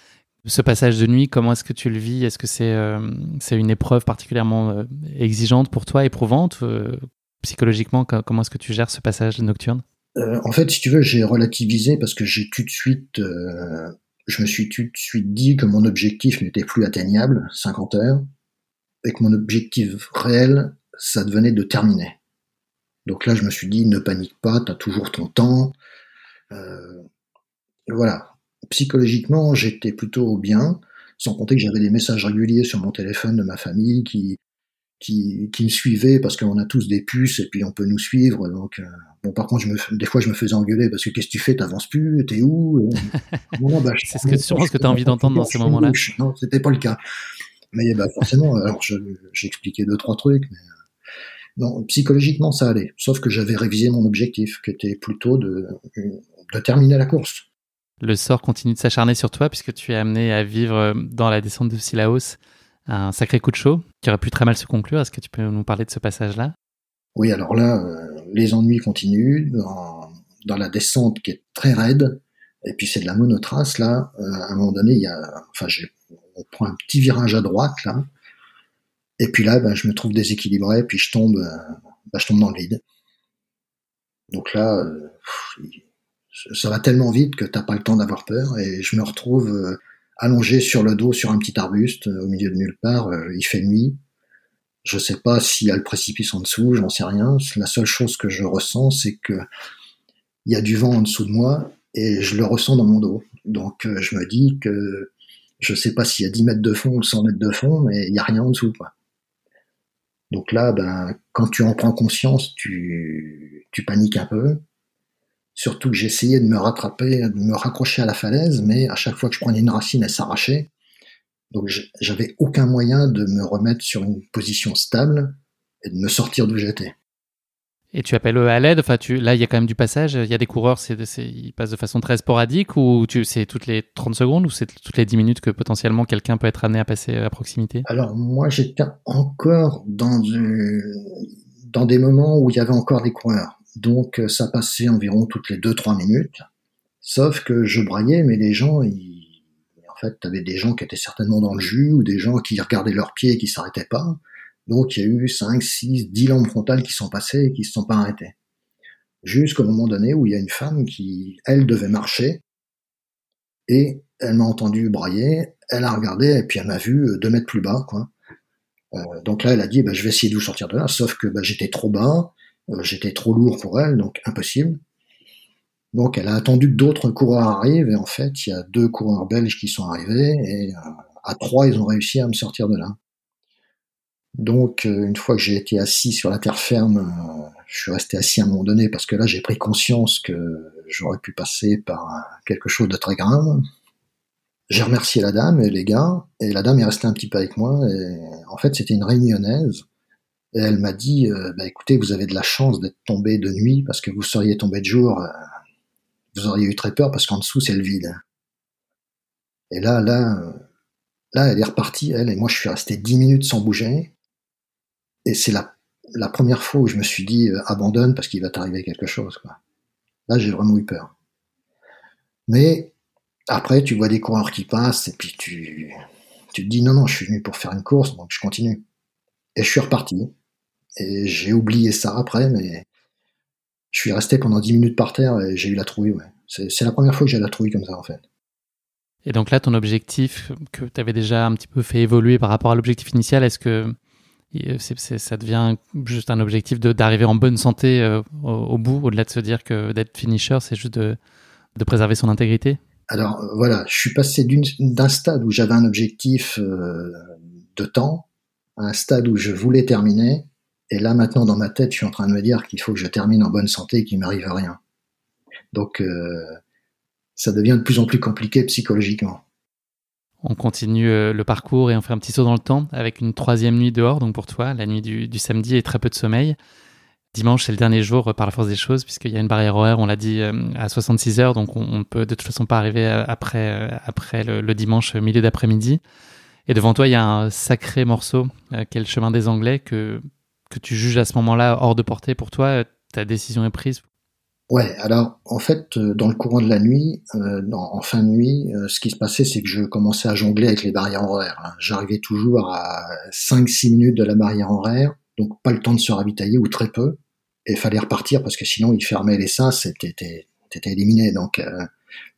Speaker 2: ce passage de nuit, comment est-ce que tu le vis? Est-ce que c'est euh, c'est une épreuve particulièrement euh, exigeante pour toi, éprouvante? Euh, Psychologiquement, co- comment est-ce que tu gères ce passage nocturne?
Speaker 1: Euh, en fait, si tu veux, j'ai relativisé parce que j'ai tout de suite, euh, je me suis tout de suite dit que mon objectif n'était plus atteignable, 50 heures, et que mon objectif réel, ça devenait de terminer. Donc là, je me suis dit, ne panique pas, t'as toujours ton temps. Euh, voilà. Psychologiquement, j'étais plutôt bien, sans compter que j'avais des messages réguliers sur mon téléphone de ma famille qui, qui, qui me suivaient parce qu'on a tous des puces et puis on peut nous suivre. Donc, euh, bon, par contre, je me, des fois, je me faisais engueuler parce que qu'est-ce que tu fais, t'avances plus, t'es où
Speaker 2: bah, C'est ce que, sûrement ce que tu as envie d'entendre dans ces moments-là.
Speaker 1: Non, c'était pas le cas. Mais bah, forcément, alors j'ai expliqué deux, trois trucs, mais non, psychologiquement, ça allait. Sauf que j'avais révisé mon objectif, qui était plutôt de, de terminer la course.
Speaker 2: Le sort continue de s'acharner sur toi puisque tu es amené à vivre dans la descente de Silaos un sacré coup de chaud qui aurait pu très mal se conclure. Est-ce que tu peux nous parler de ce passage-là?
Speaker 1: Oui, alors là, euh, les ennuis continuent dans, la descente qui est très raide. Et puis c'est de la monotrace là. Euh, à un moment donné, il y a, enfin, on prend un petit virage à droite là. Et puis là, ben, je me trouve déséquilibré, puis je tombe, euh, ben, je tombe dans le vide. Donc là, ça va tellement vite que t'as pas le temps d'avoir peur, et je me retrouve allongé sur le dos sur un petit arbuste euh, au milieu de nulle part. Euh, il fait nuit. Je sais pas s'il y a le précipice en dessous, j'en sais rien. La seule chose que je ressens, c'est que il y a du vent en dessous de moi et je le ressens dans mon dos. Donc euh, je me dis que je sais pas s'il y a 10 mètres de fond ou 100 mètres de fond, mais il y a rien en dessous. Quoi. Donc là, ben, quand tu en prends conscience, tu, tu paniques un peu. Surtout que j'essayais de me rattraper, de me raccrocher à la falaise, mais à chaque fois que je prenais une racine, elle s'arrachait. Donc j'avais aucun moyen de me remettre sur une position stable et de me sortir d'où j'étais.
Speaker 2: Et tu appelles à l'aide enfin, tu, Là, il y a quand même du passage. Il y a des coureurs, c'est, ils passent de façon très sporadique ou tu, c'est toutes les 30 secondes ou c'est toutes les 10 minutes que potentiellement quelqu'un peut être amené à passer à proximité?
Speaker 1: Alors, moi, j'étais encore dans, dans des moments où il y avait encore des coureurs. Donc euh, ça passait environ toutes les 2-3 minutes. Sauf que je braillais, mais les gens, ils... en fait, t'avais des gens qui étaient certainement dans le jus, ou des gens qui regardaient leurs pieds et qui s'arrêtaient pas. Donc il y a eu 5, 6, 10 lampes frontales qui sont passées et qui se sont pas arrêtées. Jusqu'au moment donné où il y a une femme qui, elle, devait marcher, et elle m'a entendu brailler, elle a regardé, et puis elle m'a vu euh, deux mètres plus bas, quoi. Euh, donc là, elle a dit, bah, je vais essayer de vous sortir de là, sauf que bah, j'étais trop bas, j'étais trop lourd pour elle, donc impossible. Donc elle a attendu que d'autres coureurs arrivent, et en fait, il y a deux coureurs belges qui sont arrivés, et euh, à trois, ils ont réussi à me sortir de là. Donc, euh, une fois que j'ai été assis sur la terre ferme, je suis resté assis à un moment donné, parce que là, j'ai pris conscience que j'aurais pu passer par quelque chose de très grave. J'ai remercié la dame et les gars, et la dame est restée un petit peu avec moi, et en fait, c'était une réunionnaise, elle m'a dit, euh, bah, écoutez, vous avez de la chance d'être tombé de nuit parce que vous seriez tombé de jour, euh, vous auriez eu très peur parce qu'en dessous c'est le vide. Et là, là, euh, là, elle est repartie, elle, et moi je suis resté dix minutes sans bouger. Et c'est la, première fois où je me suis dit, abandonne parce qu'il va t'arriver quelque chose. Là, j'ai vraiment eu peur. Mais après, tu vois des coureurs qui passent et puis tu, tu te dis, non, non, je suis venu pour faire une course, donc je continue. Et je suis reparti. Et j'ai oublié ça après, mais je suis resté pendant 10 minutes par terre et j'ai eu la trouille. Ouais. C'est la première fois que j'ai la trouille comme ça, en fait.
Speaker 2: Et donc là, ton objectif que tu avais déjà un petit peu fait évoluer par rapport à l'objectif initial, est-ce que ça devient juste un objectif d'arriver en bonne santé euh, au, bout, au-delà de se dire que d'être finisher, c'est juste de, de, préserver son intégrité?
Speaker 1: Alors euh, voilà, je suis passé d'un stade où j'avais un objectif euh, de temps à un stade où je voulais terminer et là, maintenant, dans ma tête, je suis en train de me dire qu'il faut que je termine en bonne santé et qu'il m'arrive rien. Donc, euh, ça devient de plus en plus compliqué psychologiquement.
Speaker 2: On continue euh, le parcours et on fait un petit saut dans le temps avec une troisième nuit dehors, donc pour toi, la nuit du, samedi et très peu de sommeil. Dimanche, c'est le dernier jour euh, par la force des choses, puisqu'il y a une barrière horaire, on l'a dit, à 66 heures, donc on, ne peut de toute façon pas arriver après, après le, dimanche milieu d'après-midi. Et devant toi, il y a un sacré morceau, qui est le chemin des Anglais, que que tu juges à ce moment-là hors de portée pour toi, ta décision est prise?
Speaker 1: Ouais, alors en fait, euh, dans le courant de la nuit, euh, en fin de nuit, euh, ce qui se passait, c'est que je commençais à jongler avec les barrières horaires. Hein. J'arrivais toujours à 5-6 minutes de la barrière horaire, donc pas le temps de se ravitailler ou très peu, et fallait repartir parce que sinon ils fermaient les sas t'étais éliminé. Donc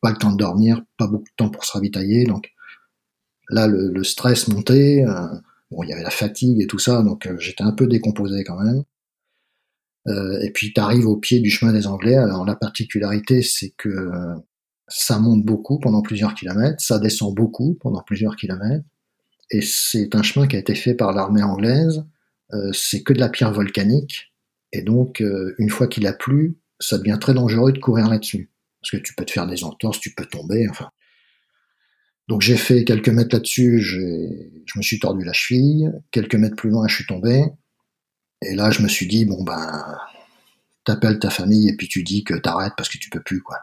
Speaker 1: pas le temps de dormir, pas beaucoup de temps pour se ravitailler. Donc là, le stress montait. Bon, il y avait la fatigue et tout ça, donc euh, j'étais un peu décomposé quand même. Euh, et puis tu arrives au pied du chemin des Anglais. Alors la particularité, c'est que euh, ça monte beaucoup pendant plusieurs kilomètres, ça descend beaucoup pendant plusieurs kilomètres, et c'est un chemin qui a été fait par l'armée anglaise c'est que de la pierre volcanique. Et donc, une fois qu'il a plu, ça devient très dangereux de courir là-dessus. Parce que tu peux te faire des entorses, tu peux tomber, enfin. Donc j'ai fait quelques mètres là-dessus, je me suis tordu la cheville. Quelques mètres plus loin, je suis tombé. Et là, je me suis dit, bon ben, t'appelles ta famille et puis tu dis que t'arrêtes parce que tu peux plus, quoi.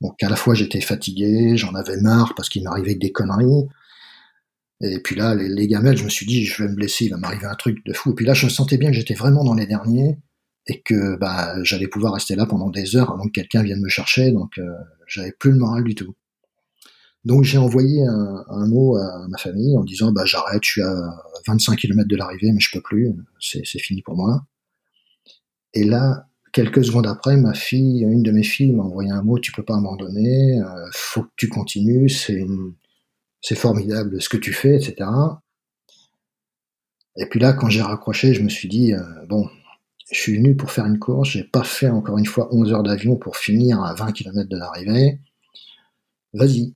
Speaker 1: Donc à la fois j'étais fatigué, j'en avais marre parce qu'il m'arrivait des conneries. Et puis là, les, les, gamelles, je me suis dit, je vais me blesser, il va m'arriver un truc de fou. Et puis là, je sentais bien que j'étais vraiment dans les derniers et que bah, j'allais pouvoir rester là pendant des heures avant que quelqu'un vienne me chercher. Donc euh, j'avais plus le moral du tout. Donc j'ai envoyé un, mot à ma famille en disant bah j'arrête, je suis à 25 km de l'arrivée, mais je peux plus, c'est fini pour moi. Et là, quelques secondes après, ma fille, une de mes filles m'a envoyé un mot, tu peux pas abandonner, euh, faut que tu continues, c'est c'est formidable ce que tu fais, etc. Et puis là, quand j'ai raccroché, je me suis dit, euh, bon, je suis venu pour faire une course, j'ai pas fait encore une fois 11 heures d'avion pour finir à 20 km de l'arrivée. Vas-y.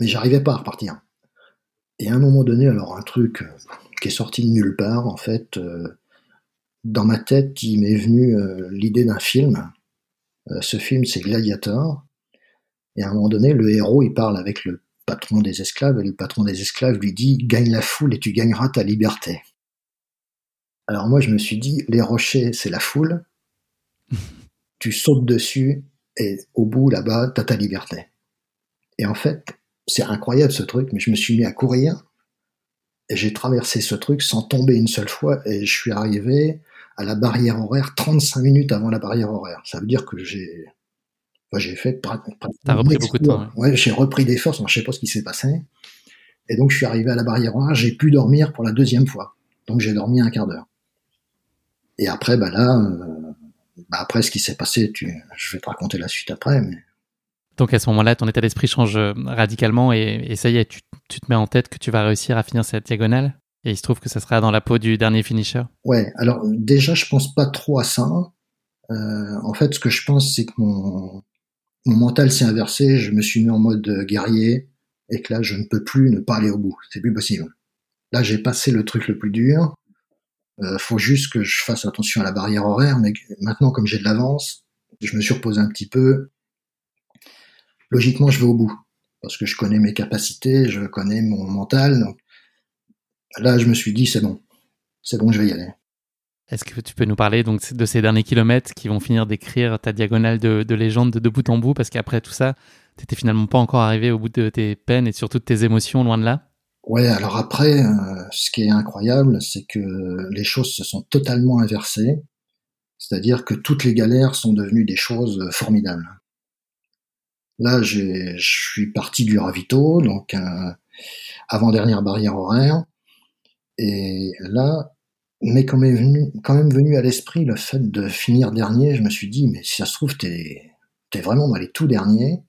Speaker 1: Mais j'arrivais pas à repartir. Et à un moment donné, alors un truc qui est sorti de nulle part, en fait, euh, dans ma tête, il m'est venu euh, l'idée d'un film. Euh, ce film, c'est Gladiator. Et à un moment donné, le héros, il parle avec le patron des esclaves, et le patron des esclaves lui dit Gagne la foule et tu gagneras ta liberté. Alors moi, je me suis dit Les rochers, c'est la foule. tu sautes dessus, et au bout, là-bas, t'as ta liberté. Et en fait, c'est incroyable ce truc, mais je me suis mis à courir, et j'ai traversé ce truc sans tomber une seule fois, et je suis arrivé à la barrière horaire 35 minutes avant la barrière horaire. Ça veut dire que j'ai j'ai fait
Speaker 2: T'as repris beaucoup de temps.
Speaker 1: Ouais, j'ai repris des forces, je sais pas ce qui s'est passé. Et donc je suis arrivé à la barrière horaire, j'ai pu dormir pour la deuxième fois. Donc j'ai dormi un quart d'heure. Et après, bah là, euh, bah après ce qui s'est passé, tu, je vais te raconter la suite après. Mais...
Speaker 2: Donc à ce moment-là, ton état d'esprit change euh, radicalement et, ça y est, tu, te mets en tête que tu vas réussir à finir cette diagonale et il se trouve que ça sera dans la peau du dernier finisher
Speaker 1: Ouais, alors déjà, je pense pas trop à ça. Euh, en fait, ce que je pense, c'est que mon, mon mental s'est inversé, je me suis mis en mode guerrier, et que là, je ne peux plus ne pas aller au bout. C'est plus possible. Là, j'ai passé le truc le plus dur. Euh, faut juste que je fasse attention à la barrière horaire, mais maintenant, comme j'ai de l'avance, je me suis reposé un petit peu. Logiquement, je vais au bout, parce que je connais mes capacités, je connais mon mental, donc là, je me suis dit, c'est bon, c'est bon, je vais y aller.
Speaker 2: Est-ce que tu peux nous parler donc de ces derniers kilomètres qui vont finir d'écrire ta diagonale de, légende de, bout en bout? Parce qu'après tout ça, tu n'étais finalement pas encore arrivé au bout de tes peines et surtout de tes émotions, loin de là?
Speaker 1: Ouais, alors après, euh, ce qui est incroyable, c'est que les choses se sont totalement inversées. C'est-à-dire que toutes les galères sont devenues des choses formidables. Là, je suis parti du ravito, donc euh, avant-dernière barrière horaire. Et là, mais quand même venu, venu à l'esprit le fait de finir dernier, je me suis dit, mais si ça se trouve, t'es es vraiment dans les tout derniers,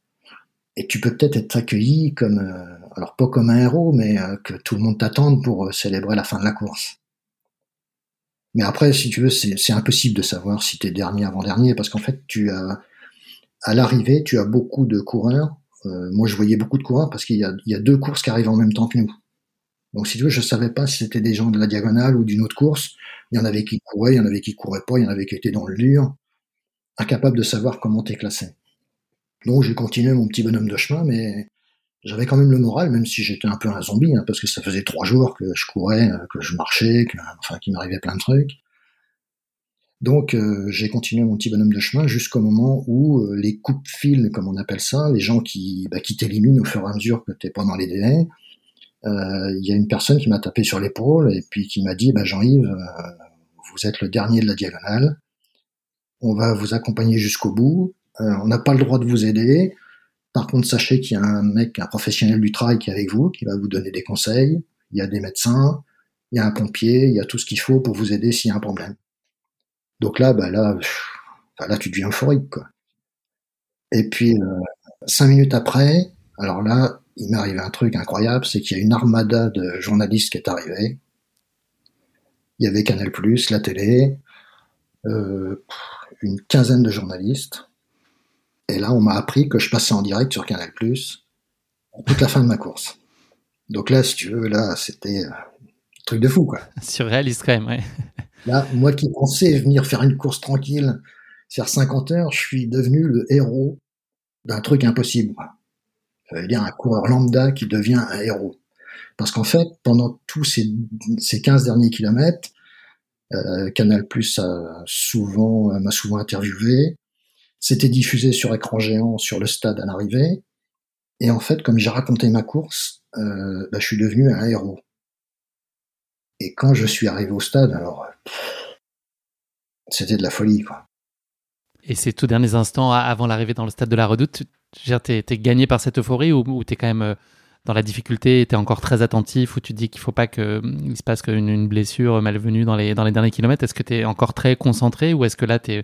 Speaker 1: et tu peux peut-être être accueilli comme, euh, alors pas comme un héros, mais euh, que tout le monde t'attende pour euh, célébrer la fin de la course. Mais après, si tu veux, c'est impossible de savoir si t'es dernier avant-dernier, parce qu'en fait, tu as, à l'arrivée, tu as beaucoup de coureurs. moi, je voyais beaucoup de coureurs parce qu'il y a, deux courses qui arrivent en même temps que nous. Donc si tu veux, je savais pas si c'était des gens de la diagonale ou d'une autre course. Il y en avait qui couraient, il y en avait qui couraient pas, il y en avait qui étaient dans le dur, incapable de savoir comment t'es classé. Donc j'ai continué mon petit bonhomme de chemin, mais j'avais quand même le moral, même si j'étais un peu un zombie, hein, parce que ça faisait trois jours que je courais, euh, que je marchais, que, enfin qu'il m'arrivait plein de trucs. Donc euh, j'ai continué mon petit bonhomme de chemin jusqu'au moment où euh, les coupes fil comme on appelle ça, les gens qui, bah, qui t'éliminent au fur et à mesure que t'es pas dans les délais, euh, il y a une personne qui m'a tapé sur l'épaule et puis qui m'a dit bah, Jean-Yves, vous êtes le dernier de la diagonale, on va vous accompagner jusqu'au bout, on n'a pas le droit de vous aider. Par contre, sachez qu'il y a un mec, un professionnel du travail qui est avec vous, qui va vous donner des conseils. Il y a des médecins, il y a un pompier, il y a tout ce qu'il faut pour vous aider s'il y a un problème. Donc là, bah là, tu deviens euphorique, quoi. Et puis, cinq minutes après, alors là, il m'est arrivé un truc incroyable, c'est qu'il y a une armada de journalistes qui est arrivée. Il y avait Canal+, la télé, euh, une quinzaine de journalistes. Et là, on m'a appris que je passais en direct sur Canal+, toute la fin de ma course. Donc là, si tu veux, là, c'était, Truc de fou, quoi.
Speaker 2: Surréaliste quand même, ouais.
Speaker 1: Là, moi qui pensais venir faire une course tranquille, faire 50 heures, je suis devenu le héros d'un truc impossible. Ça veut dire un coureur lambda qui devient un héros. Parce qu'en fait, pendant tous ces, ces 15 derniers kilomètres, euh, Canal Plus souvent m'a souvent interviewé. C'était diffusé sur écran géant sur le stade à l'arrivée. Et en fait, comme j'ai raconté ma course, euh, bah, je suis devenu un héros. Et quand je suis arrivé au stade, alors c'était de la folie, quoi.
Speaker 2: Et ces tout derniers instants avant l'arrivée dans le stade de la Redoute, t'es es gagné par cette euphorie ou, ou t'es quand même euh, dans la difficulté, t'es encore très attentif, ou tu dis qu'il faut pas qu'il se passe qu'une une blessure malvenue dans les, dans les derniers kilomètres? Est-ce que t'es encore très concentré ou est-ce que là t'es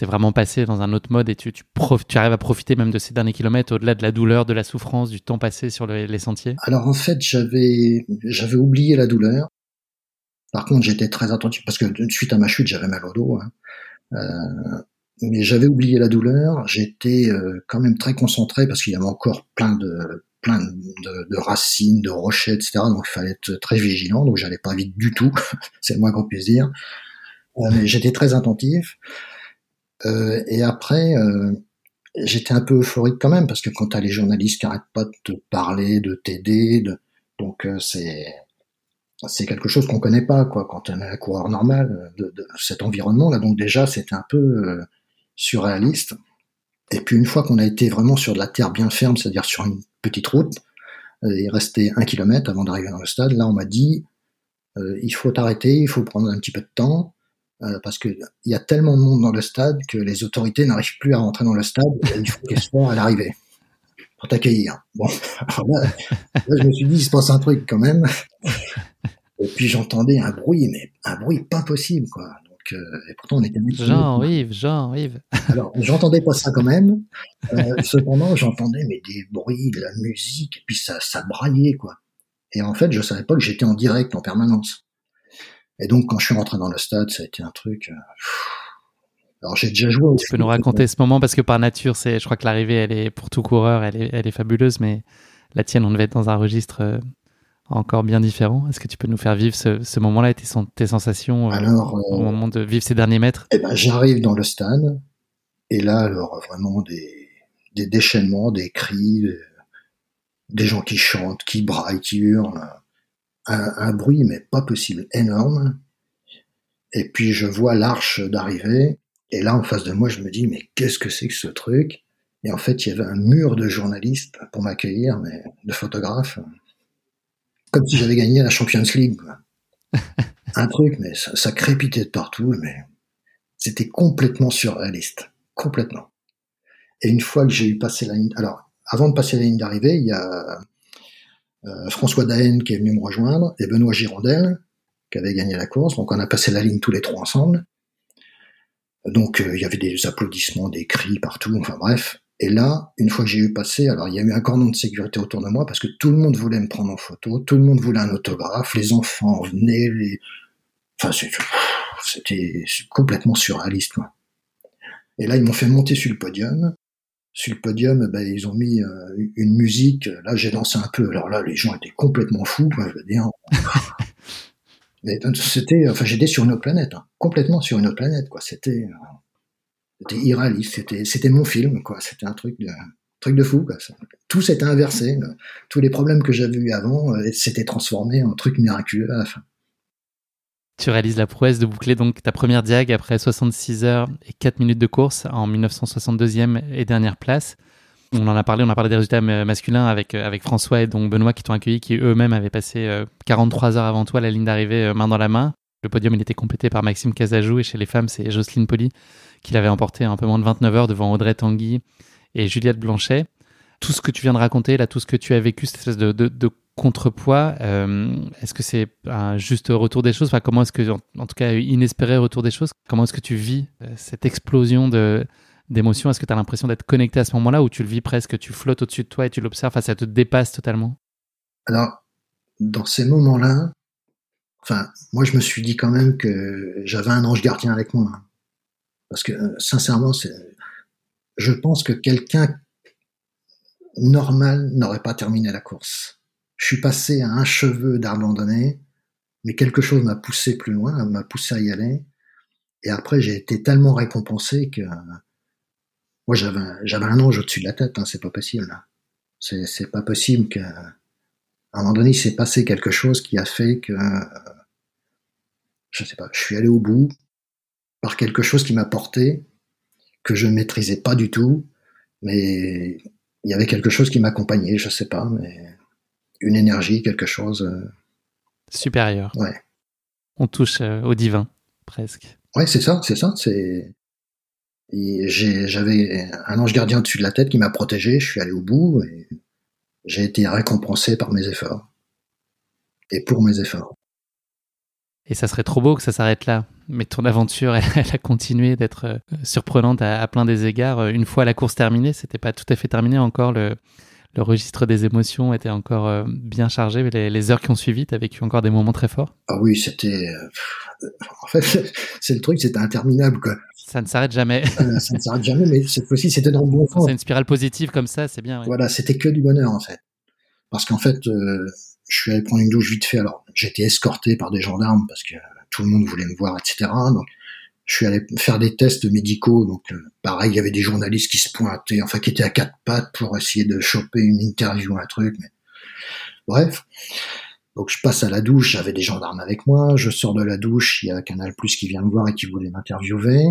Speaker 2: es vraiment passé dans un autre mode et tu, tu, tu arrives à profiter même de ces derniers kilomètres au-delà de la douleur, de la souffrance, du temps passé sur les sentiers?
Speaker 1: Alors en fait, j'avais oublié la douleur. Par contre, j'étais très attentif parce que suite à ma chute, j'avais mal au dos. Hein. Euh, mais j'avais oublié la douleur. J'étais euh, quand même très concentré parce qu'il y avait encore plein de racines, de rochers, etc. Donc il fallait être très vigilant. Donc j'allais pas vite du tout. C'est le moins qu'on puisse j'étais très attentif. Euh, et après, j'étais un peu euphorique quand même parce que quand t'as les journalistes qui arrêtent pas de te parler, de t'aider, de... donc c'est c'est quelque chose qu'on connaît pas quoi quand on est un coureur normal de, de cet environnement là. Donc déjà c'était un peu euh, surréaliste. Et puis une fois qu'on a été vraiment sur de la terre bien ferme, c'est-à-dire sur une petite route, euh, il restait un kilomètre avant d'arriver dans le stade. Là, on m'a dit euh, il faut arrêter, il faut prendre un petit peu de temps euh, parce que il y a tellement de monde dans le stade que les autorités n'arrivent plus à rentrer dans le stade. Il faut qu'elles soient à l'arrivée pour t'accueillir. Bon, là, là, je me suis dit il se passe un truc quand même. Et puis j'entendais un bruit, mais un bruit pas possible quoi. Donc, euh, et pourtant on était
Speaker 2: Jean-Yves, Jean-Yves.
Speaker 1: Alors j'entendais pas ça quand même. Euh, cependant j'entendais mais des bruits, de la musique, et puis ça, ça braillait quoi. Et en fait je savais pas que j'étais en direct en permanence. Et donc quand je suis rentré dans le stade, ça a été un truc. Euh, alors j'ai déjà joué.
Speaker 2: Tu peux nous raconter ce moment parce que par nature, c'est, je crois que l'arrivée, elle est pour tout coureur, elle est, elle est fabuleuse, mais la tienne, on devait être dans un registre euh, encore bien différent. Est-ce que tu peux nous faire vivre ce, ce moment-là et tes, tes sensations euh, au moment de vivre ces derniers mètres?
Speaker 1: Eh ben, j'arrive dans le stade et là, alors vraiment des, des déchaînements, des cris, des, des gens qui chantent, qui braillent, qui hurlent, un, un, bruit mais pas possible, énorme. Et puis je vois l'arche d'arrivée et là en face de moi, je me dis mais qu'est-ce que c'est que ce truc? Et en fait, il y avait un mur de journalistes pour m'accueillir, mais de photographes comme si j'avais gagné la Champions League. Quoi. Un truc, mais ça, ça, crépitait de partout, mais c'était complètement surréaliste, complètement. Et une fois que j'ai eu passé la ligne, alors avant de passer la ligne d'arrivée, il y a euh, François Daen qui est venu me rejoindre et Benoît Girondel qui avait gagné la course. Donc on a passé la ligne tous les trois ensemble. Donc euh, il y avait des applaudissements, des cris partout, enfin bref. Et là, une fois que j'ai eu passé, alors il y a eu un cordon de sécurité autour de moi parce que tout le monde voulait me prendre en photo, tout le monde voulait un autographe, les enfants venaient, les... enfin c'était complètement surréaliste. Quoi. Et là, ils m'ont fait monter sur le podium. Sur le podium, ben, ils ont mis euh, une musique. Là, j'ai dansé un peu. Alors là, les gens étaient complètement fous. C'était, enfin, j'étais sur une autre planète, hein, complètement sur une autre planète, quoi. C'était, euh, c'était irréaliste. C'était, c'était mon film, quoi. C'était un truc de, truc de fou. Tout s'était inversé. Tous les problèmes que j'avais eu avant euh, s'étaient transformés en truc miraculeux à la fin.
Speaker 2: Tu réalises la prouesse de boucler donc ta première diag après 66 heures et 4 minutes de course en 1962e et dernière place. On en a parlé, on a parlé des résultats masculins avec, avec François et donc Benoît qui t'ont accueilli, qui eux-mêmes avaient passé 43 heures avant toi la ligne d'arrivée main dans la main. Le podium, il était complété par Maxime Casajou et chez les femmes, c'est Jocelyne Poli qui l'avait emporté un peu moins de 29 heures devant Audrey Tanguy et Juliette Blanchet. Tout ce que tu viens de raconter, là, tout ce que tu as vécu, cette espèce de, contrepoids, euh, est-ce que c'est un juste retour des choses? Enfin, Comment est-ce que, en, en, tout cas, inespéré retour des choses, comment est-ce que tu vis euh, cette explosion de, d'émotions Est-ce que tu as l'impression d'être connecté à ce moment-là ou tu le vis presque, tu flottes au-dessus de toi et tu l'observes, ça te dépasse totalement?
Speaker 1: Alors, dans ces moments-là, enfin, moi, je me suis dit quand même que j'avais un ange gardien avec moi. Parce que, euh, sincèrement, je pense que quelqu'un normal n'aurait pas terminé la course. Je suis passé à un cheveu d'abandonner mais quelque chose m'a poussé plus loin, m'a poussé à y aller. Et après, j'ai été tellement récompensé que moi, j'avais j'avais un ange au-dessus de la tête. Hein, c'est pas possible. C'est c'est pas possible que à un moment donné, il s'est passé quelque chose qui a fait que je sais pas, je suis allé au bout par quelque chose qui m'a porté que je ne maîtrisais pas du tout, mais il y avait quelque chose qui m'accompagnait, je sais pas, mais une énergie, quelque chose. Euh,
Speaker 2: Supérieur.
Speaker 1: Ouais.
Speaker 2: On touche euh, au divin, presque.
Speaker 1: Ouais, c'est ça, c'est ça. C'est j'avais un ange gardien au-dessus de la tête qui m'a protégé. Je suis allé au bout et j'ai été récompensé par mes efforts et pour mes efforts.
Speaker 2: Et ça serait trop beau que ça s'arrête là. Mais ton aventure, elle, a continué d'être euh, surprenante à, plein des égards. Une fois la course terminée, c'était pas tout à fait terminé encore. Le, le registre des émotions était encore euh, bien chargé. Les, les, heures qui ont suivi, tu as vécu encore des moments très forts?
Speaker 1: Ah oui, c'était. Euh, en fait, c'est le truc, c'était interminable. Quoi.
Speaker 2: Ça ne s'arrête jamais.
Speaker 1: Ça ne s'arrête jamais, mais cette fois-ci, c'était dans le bon sens.
Speaker 2: C'est une spirale positive comme ça, c'est bien.
Speaker 1: Voilà, c'était que du bonheur, en fait. Parce qu'en fait, euh, je suis allé prendre une douche vite fait. Alors, j'étais escorté par des gendarmes parce que tout le monde voulait me voir, etc. Donc, je suis allé faire des tests médicaux, donc euh, pareil, il y avait des journalistes qui se pointaient, enfin qui étaient à quatre pattes pour essayer de choper une interview, un truc. Mais... Bref, donc je passe à la douche, j'avais des gendarmes avec moi, je sors de la douche, il y a Canal Plus qui vient me voir et qui voulait m'interviewer.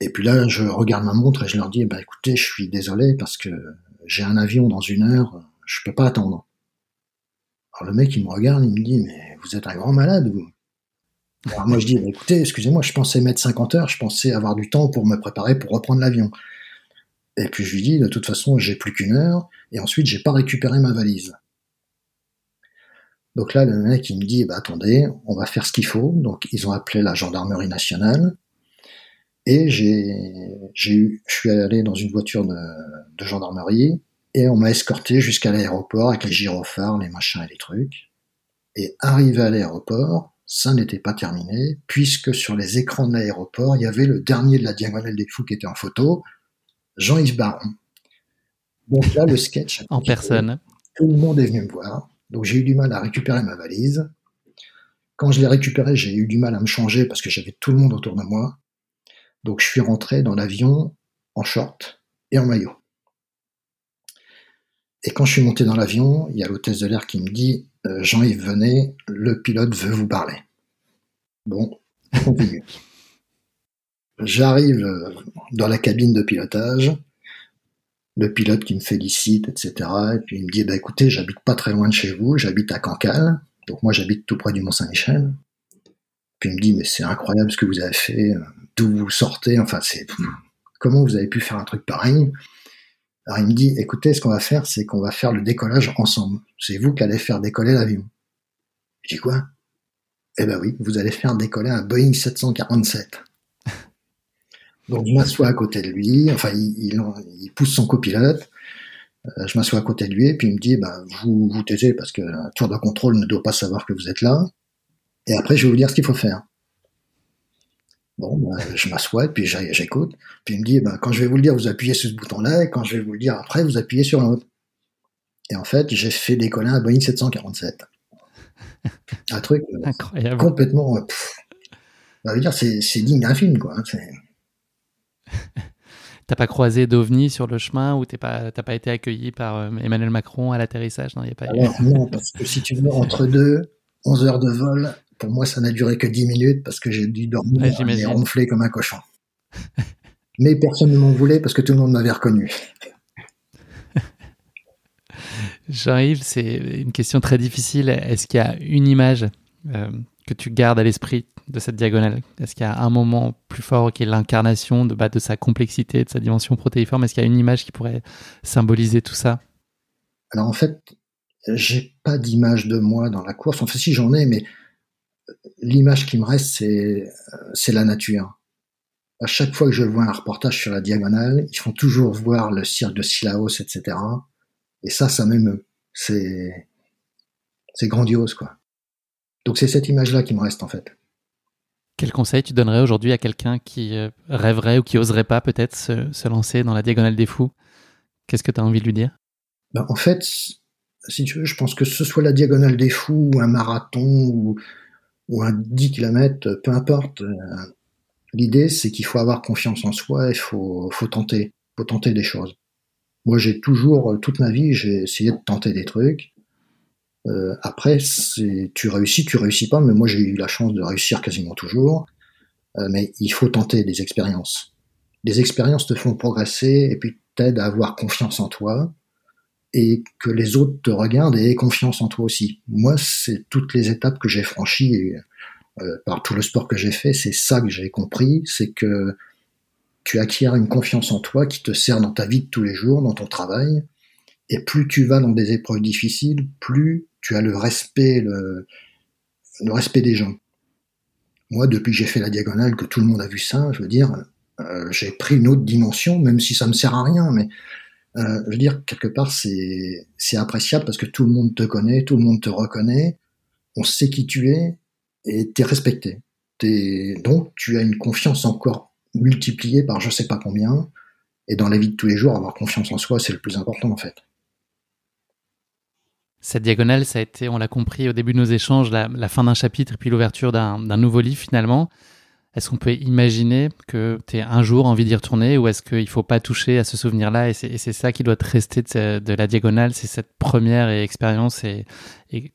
Speaker 1: Et puis là, je regarde ma montre et je leur dis, bah écoutez, je suis désolé parce que j'ai un avion dans une heure, je peux pas attendre. Alors le mec, il me regarde, il me dit, mais vous êtes un grand malade, vous. Alors moi je dis, bah, écoutez, excusez-moi, je pensais mettre 50 heures, je pensais avoir du temps pour me préparer pour reprendre l'avion. Et puis je lui dis, de toute façon, j'ai plus qu'une heure, et ensuite j'ai pas récupéré ma valise. Donc là, le mec, il me dit, bah, attendez, on va faire ce qu'il faut. Donc ils ont appelé la gendarmerie nationale, et j'ai, j'ai eu, je suis allé dans une voiture de, de gendarmerie, et on m'a escorté jusqu'à l'aéroport avec les gyrophares, les machins et les trucs. Et arrivé à l'aéroport, ça n'était pas terminé, puisque sur les écrans de l'aéroport, il y avait le dernier de la Diagonale des Fous qui était en photo, Jean-Yves Baron. Donc là, le sketch.
Speaker 2: en personne.
Speaker 1: Tout le monde est venu me voir. Donc j'ai eu du mal à récupérer ma valise. Quand je l'ai récupérée, j'ai eu du mal à me changer parce que j'avais tout le monde autour de moi. Donc je suis rentré dans l'avion en short et en maillot. Et quand je suis monté dans l'avion, il y a l'hôtesse de l'air qui me dit euh, Jean-Yves venez, le pilote veut vous parler. Bon, continue. J'arrive euh, dans la cabine de pilotage, le pilote qui me félicite, etc. Et puis il me dit, bah écoutez, j'habite pas très loin de chez vous, j'habite à Cancale, donc moi j'habite tout près du Mont-Saint-Michel. Puis il me dit, mais c'est incroyable ce que vous avez fait, d'où vous sortez, enfin c'est comment vous avez pu faire un truc pareil? Alors il me dit, écoutez, ce qu'on va faire, c'est qu'on va faire le décollage ensemble. C'est vous qui allez faire décoller l'avion. Je dis quoi? Eh ben oui, vous allez faire décoller un Boeing 747. Donc je m'assois à côté de lui, enfin il, il, pousse son copilote, euh, je m'assois à côté de lui et puis il me dit, bah, vous vous taisez parce que un tour de contrôle ne doit pas savoir que vous êtes là. Et après je vais vous dire ce qu'il faut faire. Bon, bah, je m'assois, puis j'écoute. Puis il me dit, bah, quand je vais vous le dire, vous appuyez sur ce bouton-là, et quand je vais vous le dire après, vous appuyez sur l'autre. Et en fait, j'ai fait décoller un Boeing 747. Un truc euh, complètement. Euh, ça veut dire, c'est digne d'un film, quoi. Hein,
Speaker 2: t'as pas croisé d'OVNI sur le chemin ou t'as pas, pas été accueilli par euh, Emmanuel Macron à l'atterrissage?
Speaker 1: Non, pas non, parce que si tu veux, entre deux, 11 heures de vol, pour moi, ça n'a duré que 10 minutes parce que j'ai dû dormir et ronfler comme un cochon. Mais personne ne m'en voulait parce que tout le monde m'avait reconnu.
Speaker 2: Jean-Yves, c'est une question très difficile. Est-ce qu'il y a une image euh, que tu gardes à l'esprit de cette diagonale? Est-ce qu'il y a un moment plus fort qui est l'incarnation de, bah, de sa complexité, de sa dimension protéiforme? Est-ce qu'il y a une image qui pourrait symboliser tout ça?
Speaker 1: Alors en fait, j'ai pas d'image de moi dans la course. Enfin si j'en ai, mais l'image qui me reste, c'est, c'est la nature. À chaque fois que je vois un reportage sur la diagonale, ils font toujours voir le cirque de Silaos, etc. Et ça, ça m'émeut. C'est, c'est grandiose, quoi. Donc c'est cette image-là qui me reste, en fait.
Speaker 2: Quel conseil tu donnerais aujourd'hui à quelqu'un qui euh, rêverait ou qui oserait pas peut-être se, lancer dans la diagonale des fous? Qu'est-ce que tu as envie de lui dire?
Speaker 1: Ben, En fait, si tu veux, je pense que ce soit la diagonale des fous ou un marathon ou ou un 10 km, peu importe. L'idée, c'est qu'il faut avoir confiance en soi, il faut, faut tenter, faut tenter des choses. Moi, j'ai toujours, toute ma vie, j'ai essayé de tenter des trucs. Euh, après, tu réussis, tu réussis pas, mais moi j'ai eu la chance de réussir quasiment toujours. Euh, mais il faut tenter des expériences. Les expériences te font progresser et puis t'aident à avoir confiance en toi et que les autres te regardent et aient confiance en toi aussi. Moi, c'est toutes les étapes que j'ai franchies euh, par tout le sport que j'ai fait, c'est ça que j'ai compris, c'est que tu acquiers une confiance en toi qui te sert dans ta vie de tous les jours, dans ton travail, et plus tu vas dans des épreuves difficiles, plus tu as le respect, le, respect des gens. Moi, depuis que j'ai fait la diagonale, que tout le monde a vu ça, je veux dire, euh, j'ai pris une autre dimension, même si ça me sert à rien, mais euh, je veux dire, quelque part, c'est, appréciable parce que tout le monde te connaît, tout le monde te reconnaît, on sait qui tu es et t'es respecté. T'es, donc, tu as une confiance encore multipliée par je sais pas combien. Et dans la vie de tous les jours, avoir confiance en soi, c'est le plus important en fait.
Speaker 2: Cette diagonale, ça a été, on l'a compris au début de nos échanges, la, fin d'un chapitre et puis l'ouverture d'un nouveau livre finalement. Est-ce qu'on peut imaginer que tu aies un jour envie d'y retourner ou est-ce qu'il ne faut pas toucher à ce souvenir-là et c'est ça qui doit te rester de, la diagonale, c'est cette première expérience et,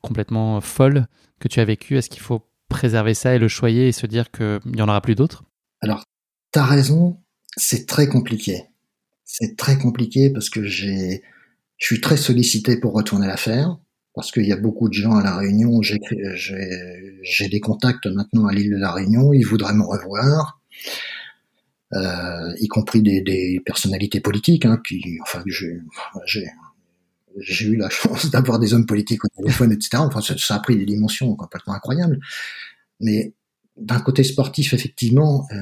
Speaker 2: complètement folle que tu as vécue. Est-ce qu'il faut préserver ça et le choyer et se dire qu'il n'y en aura plus d'autres?
Speaker 1: Alors, tu raison, c'est très compliqué. C'est très compliqué parce que je suis très sollicité pour retourner la faire parce qu'il y a beaucoup de gens à la Réunion. J'ai des contacts maintenant à l'île de la Réunion. Ils voudraient me revoir, euh, y compris des, des personnalités politiques. Hein, qui, enfin, j'ai eu la chance d'avoir des hommes politiques au téléphone, etc. Enfin, ça, a pris des dimensions complètement incroyables. Mais d'un côté sportif, effectivement, euh,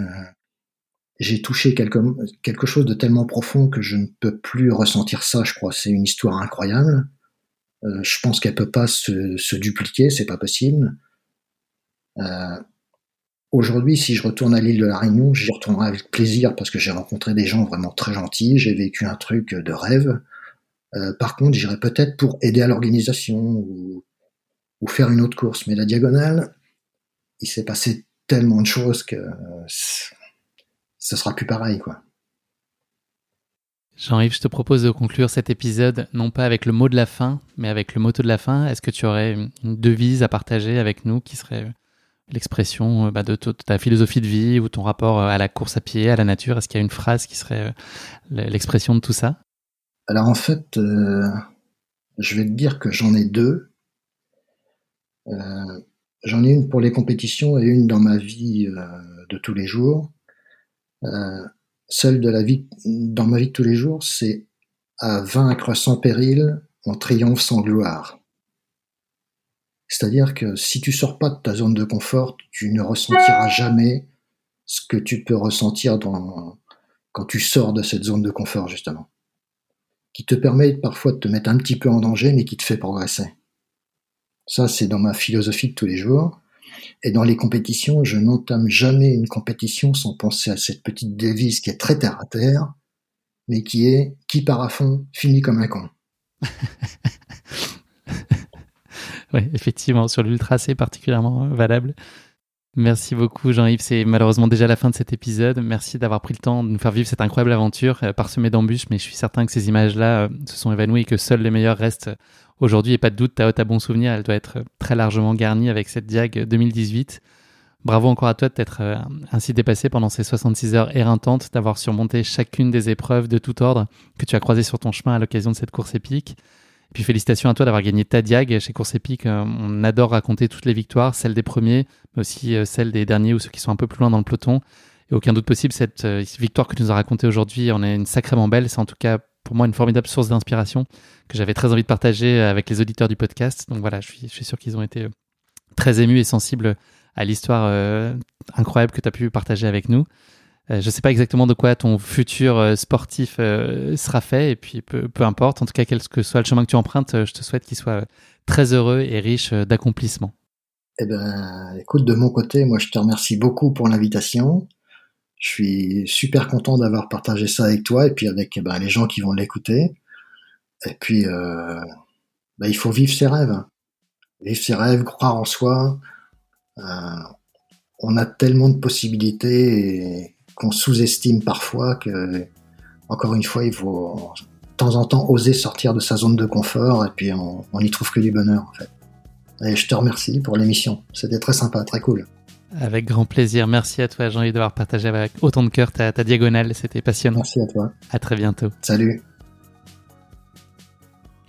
Speaker 1: j'ai touché quelque, quelque chose de tellement profond que je ne peux plus ressentir ça, je crois. C'est une histoire incroyable. Euh, je pense qu'elle peut pas se, se dupliquer, c'est pas possible. Euh, Aujourd'hui, si je retourne à l'île de la Réunion, j'y retournerai avec plaisir parce que j'ai rencontré des gens vraiment très gentils, j'ai vécu un truc de rêve. Euh, par contre, j'irai peut-être pour aider à l'organisation ou, ou, faire une autre course. Mais la diagonale, il s'est passé tellement de choses que ce sera plus pareil, quoi.
Speaker 2: Jean-Yves, je te propose de conclure cet épisode non pas avec le mot de la fin, mais avec le motto de la fin. Est-ce que tu aurais une devise à partager avec nous qui serait l'expression euh, bah, de, ta philosophie de vie ou ton rapport euh, à la course à pied, à la nature? Est-ce qu'il y a une phrase qui serait euh, l'expression de tout ça?
Speaker 1: Alors en fait, je vais te dire que j'en ai deux. j'en ai une pour les compétitions et une dans ma vie de tous les jours. Celle de la vie dans ma vie de tous les jours, c'est à vaincre sans péril, on triomphe sans gloire. C'est-à-dire que si tu sors pas de ta zone de confort, tu ne ressentiras jamais ce que tu peux ressentir quand tu sors de cette zone de confort, justement. Qui te permet parfois de te mettre un petit peu en danger, mais qui te fait progresser. Ça, c'est dans ma philosophie de tous les jours. Et dans les compétitions, je n'entame jamais une compétition sans penser à cette petite devise qui est très terre à terre, mais qui est qui part à finit comme un con.
Speaker 2: oui, effectivement, sur l'ultra, c'est particulièrement valable. Merci beaucoup Jean-Yves, c'est malheureusement déjà la fin de cet épisode. Merci d'avoir pris le temps de nous faire vivre cette incroyable aventure euh, parsemée d'embûches, mais je suis certain que ces images-là euh, se sont évanouies et que seuls les meilleurs restent aujourd'hui. Et pas de doute, ta ta bon souvenir, elle doit être très largement garnie avec cette Diag 2018. Bravo encore à toi de t'être euh, ainsi dépassé pendant ces 66 heures éreintantes, d'avoir surmonté chacune des épreuves de tout ordre que tu as croisées sur ton chemin à l'occasion de cette course épique. Puis félicitations à toi d'avoir gagné ta diag chez Course Épique. Euh, on adore raconter toutes les victoires, celles des premiers, mais aussi euh, celles des derniers ou ceux qui sont un peu plus loin dans le peloton. Et aucun doute possible, cette euh, victoire que tu nous as racontée aujourd'hui en est une sacrément belle. C'est en tout cas pour moi une formidable source d'inspiration que j'avais très envie de partager avec les auditeurs du podcast. Donc voilà, je suis, je suis sûr qu'ils ont été très émus et sensibles à l'histoire incroyable que tu as pu partager avec nous. Euh, je ne sais pas exactement de quoi ton futur euh, sportif euh, sera fait, et puis peu, importe, en tout cas, quel que soit le chemin que tu empruntes, je te souhaite qu'il soit très heureux et riche d'accomplissements.
Speaker 1: Eh ben, écoute, de mon côté, moi, je te remercie beaucoup pour l'invitation. Je suis super content d'avoir partagé ça avec toi et puis avec eh ben, les gens qui vont l'écouter. Et puis, ben, il faut vivre ses rêves. Vivre ses rêves, croire en soi, on a tellement de possibilités qu'on sous-estime parfois que, encore une fois, il faut de temps en temps oser sortir de sa zone de confort et puis on n'y trouve que du bonheur en fait. Et je te remercie pour l'émission. C'était très sympa, très cool.
Speaker 2: Avec grand plaisir. Merci à toi, Jean-Yves, d'avoir partagé avec autant de cœur ta, ta diagonale. C'était passionnant.
Speaker 1: Merci à toi.
Speaker 2: À très bientôt.
Speaker 1: Salut.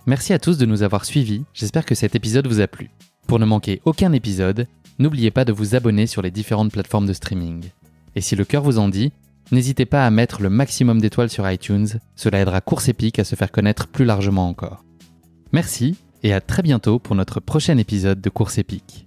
Speaker 2: Merci à tous de nous avoir suivis. J'espère que cet épisode vous a plu. Pour ne manquer aucun épisode, n'oubliez pas de vous abonner sur les différentes plateformes de streaming. Et si le cœur vous en dit, n'hésitez pas à mettre le maximum d'étoiles sur iTunes. Cela aidera Course Épique à se faire connaître plus largement encore. Merci et à très bientôt pour notre prochain épisode de Course épique.